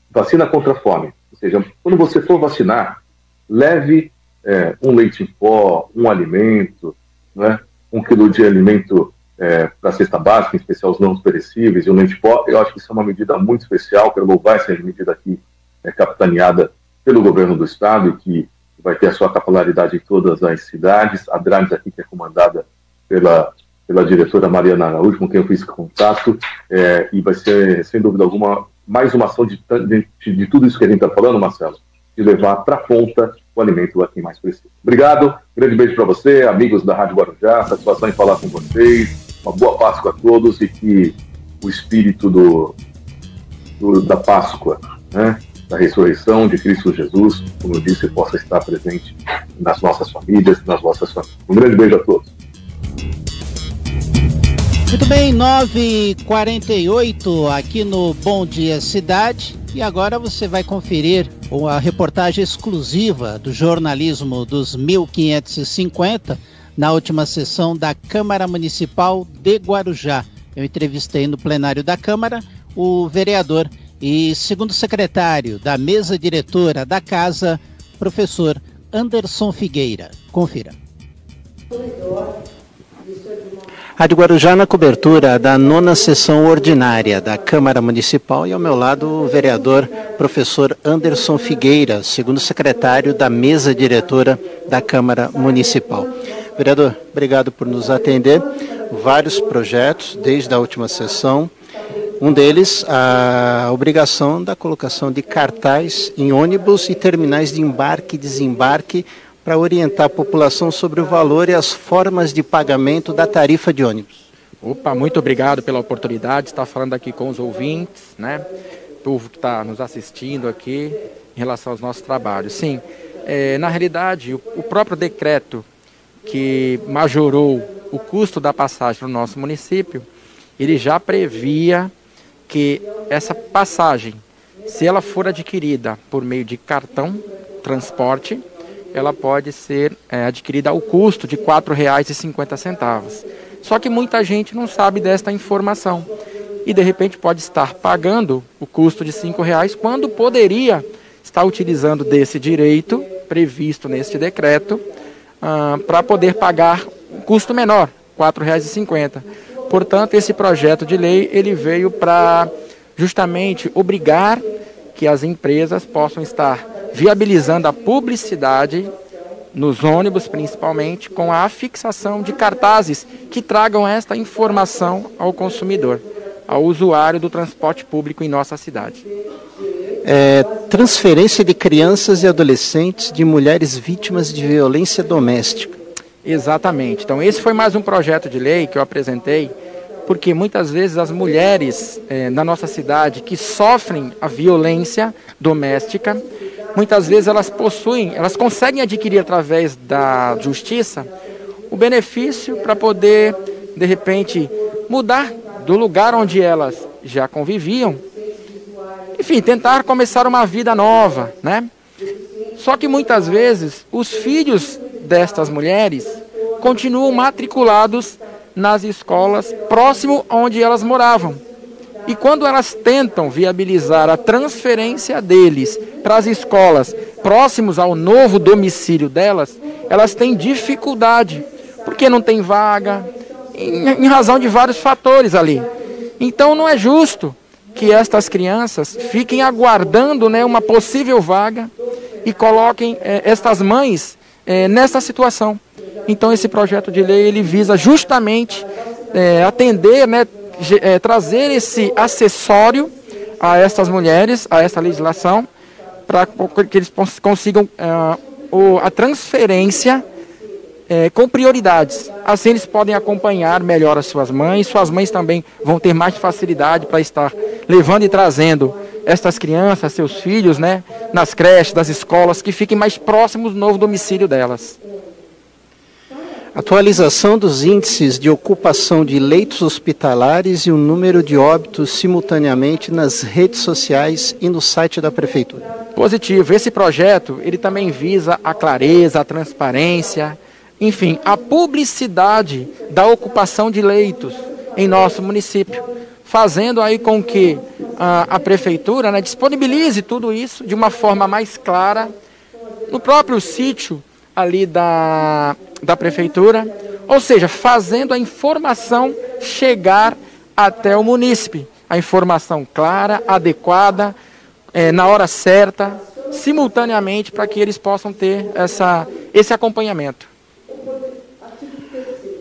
vacina contra a fome. Ou seja, quando você for vacinar, leve é, um leite em pó, um alimento, né, um quilo de alimento é, para cesta básica, em especial os não perecíveis, e o leite em pó. Eu acho que isso é uma medida muito especial, quero louvar essa medida aqui é, capitaneada pelo governo do Estado que vai ter a sua capilaridade em todas as cidades. A Drames aqui, que é comandada pela, pela diretora Mariana Araújo, com quem eu fiz contato, é, e vai ser, sem dúvida alguma, mais uma ação de, de, de tudo isso que a gente está falando, Marcelo, de levar para a ponta o alimento a quem mais precisa. Obrigado, grande beijo para você, amigos da Rádio Guarujá, satisfação em falar com vocês, uma boa Páscoa a todos e que o espírito do, do da Páscoa, né, da ressurreição de Cristo Jesus, como eu disse, possa estar presente nas nossas famílias, nas nossas famílias. Um grande beijo a todos. Muito bem, 9h48 aqui no Bom Dia Cidade. E agora você vai conferir a reportagem exclusiva do jornalismo dos 1550 na última sessão da Câmara Municipal de Guarujá. Eu entrevistei no plenário da Câmara o vereador e segundo secretário da mesa diretora da casa, professor Anderson Figueira. Confira. Rádio Guarujá na cobertura da nona sessão ordinária da Câmara Municipal e ao meu lado o vereador professor Anderson Figueira, segundo secretário da mesa diretora da Câmara Municipal. Vereador, obrigado por nos atender. Vários projetos desde a última sessão. Um deles, a obrigação da colocação de cartaz em ônibus e terminais de embarque e desembarque para orientar a população sobre o valor e as formas de pagamento da tarifa de ônibus. Opa, muito obrigado pela oportunidade de estar falando aqui com os ouvintes, né? Povo que está nos assistindo aqui em relação aos nossos trabalhos. Sim, é, na realidade, o, o próprio decreto que majorou o custo da passagem no nosso município, ele já previa que essa passagem, se ela for adquirida por meio de cartão transporte, ela pode ser é, adquirida ao custo de R$ 4,50. Só que muita gente não sabe desta informação e de repente pode estar pagando o custo de R$ reais quando poderia estar utilizando desse direito previsto neste decreto ah, para poder pagar um custo menor, R$ 4,50. Portanto, esse projeto de lei ele veio para justamente obrigar que as empresas possam estar viabilizando a publicidade nos ônibus principalmente com a fixação de cartazes que tragam esta informação ao consumidor, ao usuário do transporte público em nossa cidade. É, transferência de crianças e adolescentes de mulheres vítimas de violência doméstica. Exatamente. Então, esse foi mais um projeto de lei que eu apresentei, porque muitas vezes as mulheres é, na nossa cidade que sofrem a violência doméstica, muitas vezes elas possuem, elas conseguem adquirir através da justiça o benefício para poder, de repente, mudar do lugar onde elas já conviviam, enfim, tentar começar uma vida nova, né? Só que muitas vezes os filhos destas mulheres continuam matriculados nas escolas próximo onde elas moravam. E quando elas tentam viabilizar a transferência deles para as escolas próximos ao novo domicílio delas, elas têm dificuldade, porque não tem vaga, em, razão de vários fatores ali. Então não é justo que estas crianças fiquem aguardando né, uma possível vaga e coloquem eh, estas mães eh, nessa situação. Então esse projeto de lei ele visa justamente eh, atender, né, é, trazer esse acessório a estas mulheres, a essa legislação, para que eles consigam é, o, a transferência é, com prioridades. Assim eles podem acompanhar melhor as suas mães, suas mães também vão ter mais facilidade para estar levando e trazendo estas crianças, seus filhos, né, nas creches, das escolas, que fiquem mais próximos do novo domicílio delas. Atualização dos índices de ocupação de leitos hospitalares e o número de óbitos simultaneamente nas redes sociais e no site da prefeitura. Positivo. Esse projeto, ele também visa a clareza, a transparência, enfim, a publicidade da ocupação de leitos em nosso município, fazendo aí com que a, a prefeitura né, disponibilize tudo isso de uma forma mais clara no próprio sítio ali da, da prefeitura, ou seja, fazendo a informação chegar até o munícipe. A informação clara, adequada, é, na hora certa, simultaneamente, para que eles possam ter essa, esse acompanhamento.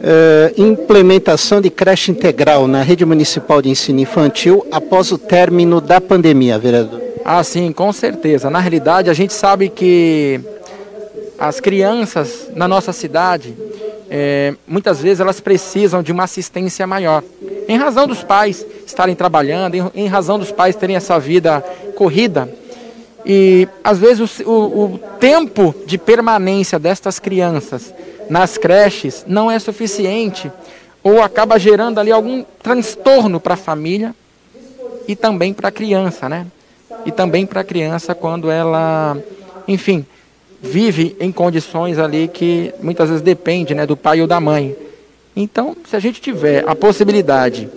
É, implementação de creche integral na rede municipal de ensino infantil após o término da pandemia, vereador. Ah, sim, com certeza. Na realidade, a gente sabe que as crianças na nossa cidade, é, muitas vezes elas precisam de uma assistência maior. Em razão dos pais estarem trabalhando, em, em razão dos pais terem essa vida corrida. E às vezes o, o, o tempo de permanência destas crianças nas creches não é suficiente ou acaba gerando ali algum transtorno para a família e também para a criança, né? E também para a criança quando ela, enfim, vive em condições ali que muitas vezes depende né, do pai ou da mãe. Então, se a gente tiver a possibilidade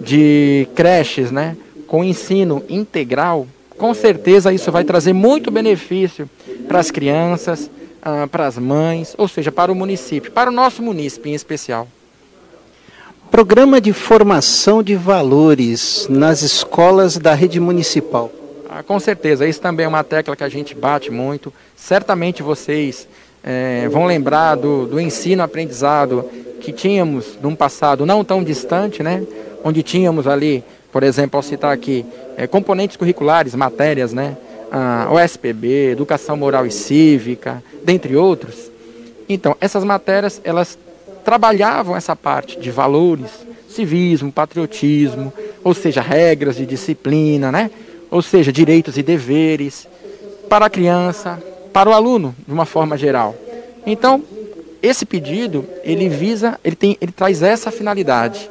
de creches né, com ensino integral, com certeza isso vai trazer muito benefício para as crianças, ah, para as mães, ou seja, para o município, para o nosso município em especial. Programa de formação de valores nas escolas da rede municipal. Ah, com certeza, isso também é uma tecla que a gente bate muito. Certamente vocês é, vão lembrar do, do ensino-aprendizado que tínhamos num passado não tão distante, né? Onde tínhamos ali, por exemplo, ao citar aqui, é, componentes curriculares, matérias, né? Ah, OSPB, Educação Moral e Cívica, dentre outros. Então, essas matérias, elas trabalhavam essa parte de valores civismo, patriotismo, ou seja, regras de disciplina, né? Ou seja, direitos e deveres para a criança, para o aluno, de uma forma geral. Então, esse pedido, ele visa, ele, tem, ele traz essa finalidade,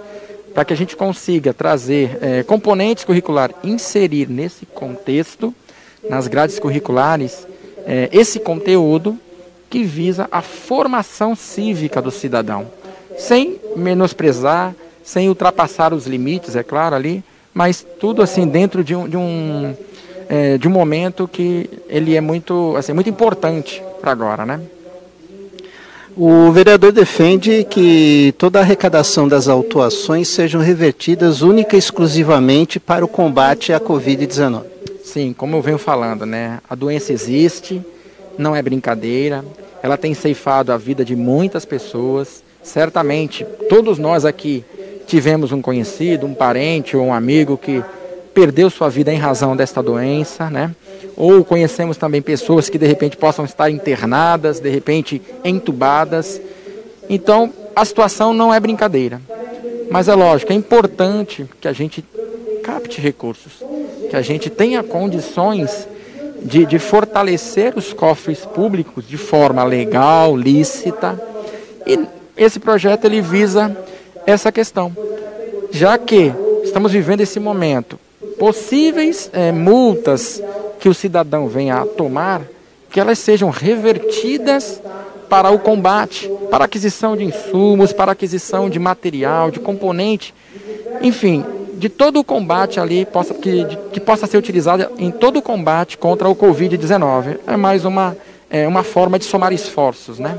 para que a gente consiga trazer é, componentes curriculares, inserir nesse contexto, nas grades curriculares, é, esse conteúdo que visa a formação cívica do cidadão, sem menosprezar, sem ultrapassar os limites, é claro, ali, mas tudo assim dentro de um, de um, é, de um momento que ele é muito, assim, muito importante para agora, né? O vereador defende que toda a arrecadação das autuações sejam revertidas única e exclusivamente para o combate à Covid-19. Sim, como eu venho falando, né? A doença existe, não é brincadeira, ela tem ceifado a vida de muitas pessoas. Certamente, todos nós aqui tivemos um conhecido, um parente ou um amigo que perdeu sua vida em razão desta doença, né? Ou conhecemos também pessoas que de repente possam estar internadas, de repente entubadas. Então, a situação não é brincadeira. Mas é lógico, é importante que a gente capte recursos, que a gente tenha condições de, de fortalecer os cofres públicos de forma legal, lícita. E esse projeto ele visa essa questão, já que estamos vivendo esse momento, possíveis é, multas que o cidadão venha a tomar, que elas sejam revertidas para o combate, para aquisição de insumos, para aquisição de material, de componente, enfim, de todo o combate ali possa, que, que possa ser utilizado em todo o combate contra o Covid-19. É mais uma, é, uma forma de somar esforços, né?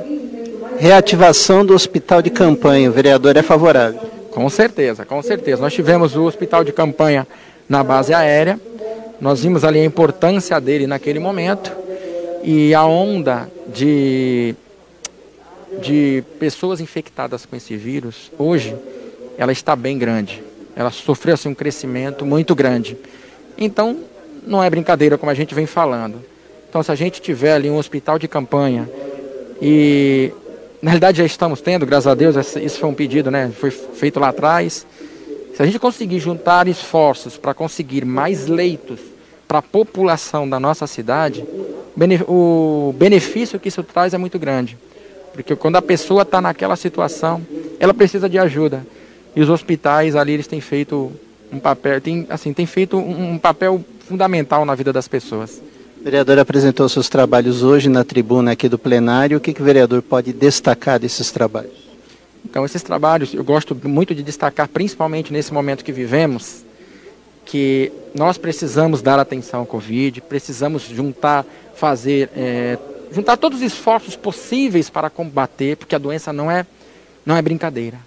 Reativação do hospital de campanha, o vereador é favorável? Com certeza, com certeza. Nós tivemos o hospital de campanha na base aérea, nós vimos ali a importância dele naquele momento e a onda de, de pessoas infectadas com esse vírus, hoje, ela está bem grande. Ela sofreu assim, um crescimento muito grande. Então, não é brincadeira como a gente vem falando. Então, se a gente tiver ali um hospital de campanha e na realidade já estamos tendo, graças a Deus, isso foi um pedido, né? Foi feito lá atrás. Se a gente conseguir juntar esforços para conseguir mais leitos para a população da nossa cidade, o benefício que isso traz é muito grande. Porque quando a pessoa está naquela situação, ela precisa de ajuda. E os hospitais ali eles têm feito um papel, tem, assim, tem feito um papel fundamental na vida das pessoas. O vereador apresentou seus trabalhos hoje na tribuna aqui do plenário. O que, que o vereador pode destacar desses trabalhos? Então, esses trabalhos eu gosto muito de destacar, principalmente nesse momento que vivemos, que nós precisamos dar atenção ao Covid, precisamos juntar, fazer, é, juntar todos os esforços possíveis para combater, porque a doença não é, não é brincadeira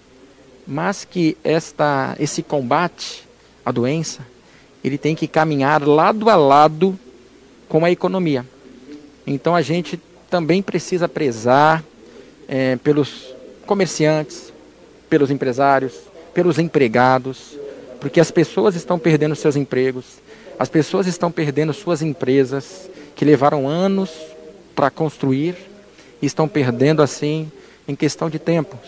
mas que esta, esse combate à doença, ele tem que caminhar lado a lado com a economia. Então a gente também precisa prezar é, pelos comerciantes, pelos empresários, pelos empregados, porque as pessoas estão perdendo seus empregos, as pessoas estão perdendo suas empresas que levaram anos para construir e estão perdendo assim em questão de tempos.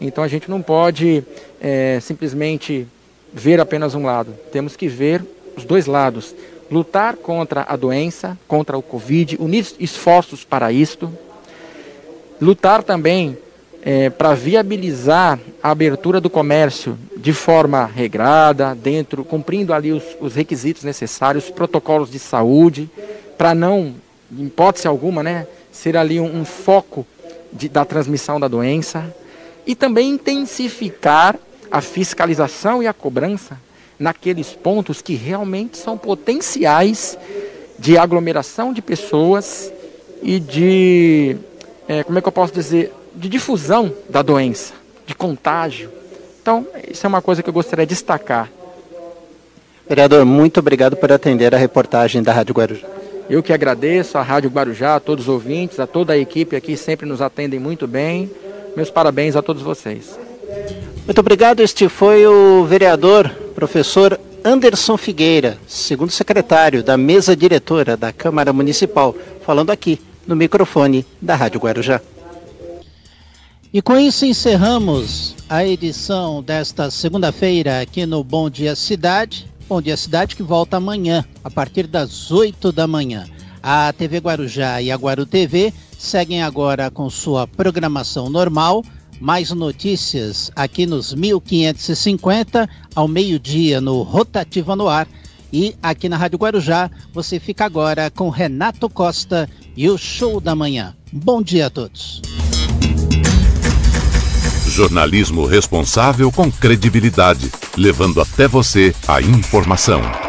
Então a gente não pode é, simplesmente ver apenas um lado. Temos que ver os dois lados. Lutar contra a doença, contra o Covid, unir esforços para isto. Lutar também é, para viabilizar a abertura do comércio de forma regrada, dentro, cumprindo ali os, os requisitos necessários, protocolos de saúde, para não, em hipótese alguma, né, ser ali um, um foco de, da transmissão da doença e também intensificar a fiscalização e a cobrança naqueles pontos que realmente são potenciais de aglomeração de pessoas e de, é, como é que eu posso dizer, de difusão da doença, de contágio. Então, isso é uma coisa que eu gostaria de destacar. Vereador, muito obrigado por atender a reportagem da Rádio Guarujá. Eu que agradeço à Rádio Guarujá, a todos os ouvintes, a toda a equipe aqui, sempre nos atendem muito bem. Meus parabéns a todos vocês. Muito obrigado. Este foi o vereador, professor Anderson Figueira, segundo secretário da mesa diretora da Câmara Municipal, falando aqui no microfone da Rádio Guarujá. E com isso encerramos a edição desta segunda-feira aqui no Bom Dia Cidade. Bom Dia Cidade que volta amanhã, a partir das 8 da manhã. A TV Guarujá e a Guaru TV seguem agora com sua programação normal. Mais notícias aqui nos 1550, ao meio-dia no Rotativa no Ar. E aqui na Rádio Guarujá, você fica agora com Renato Costa e o Show da Manhã. Bom dia a todos. Jornalismo responsável com credibilidade, levando até você a informação.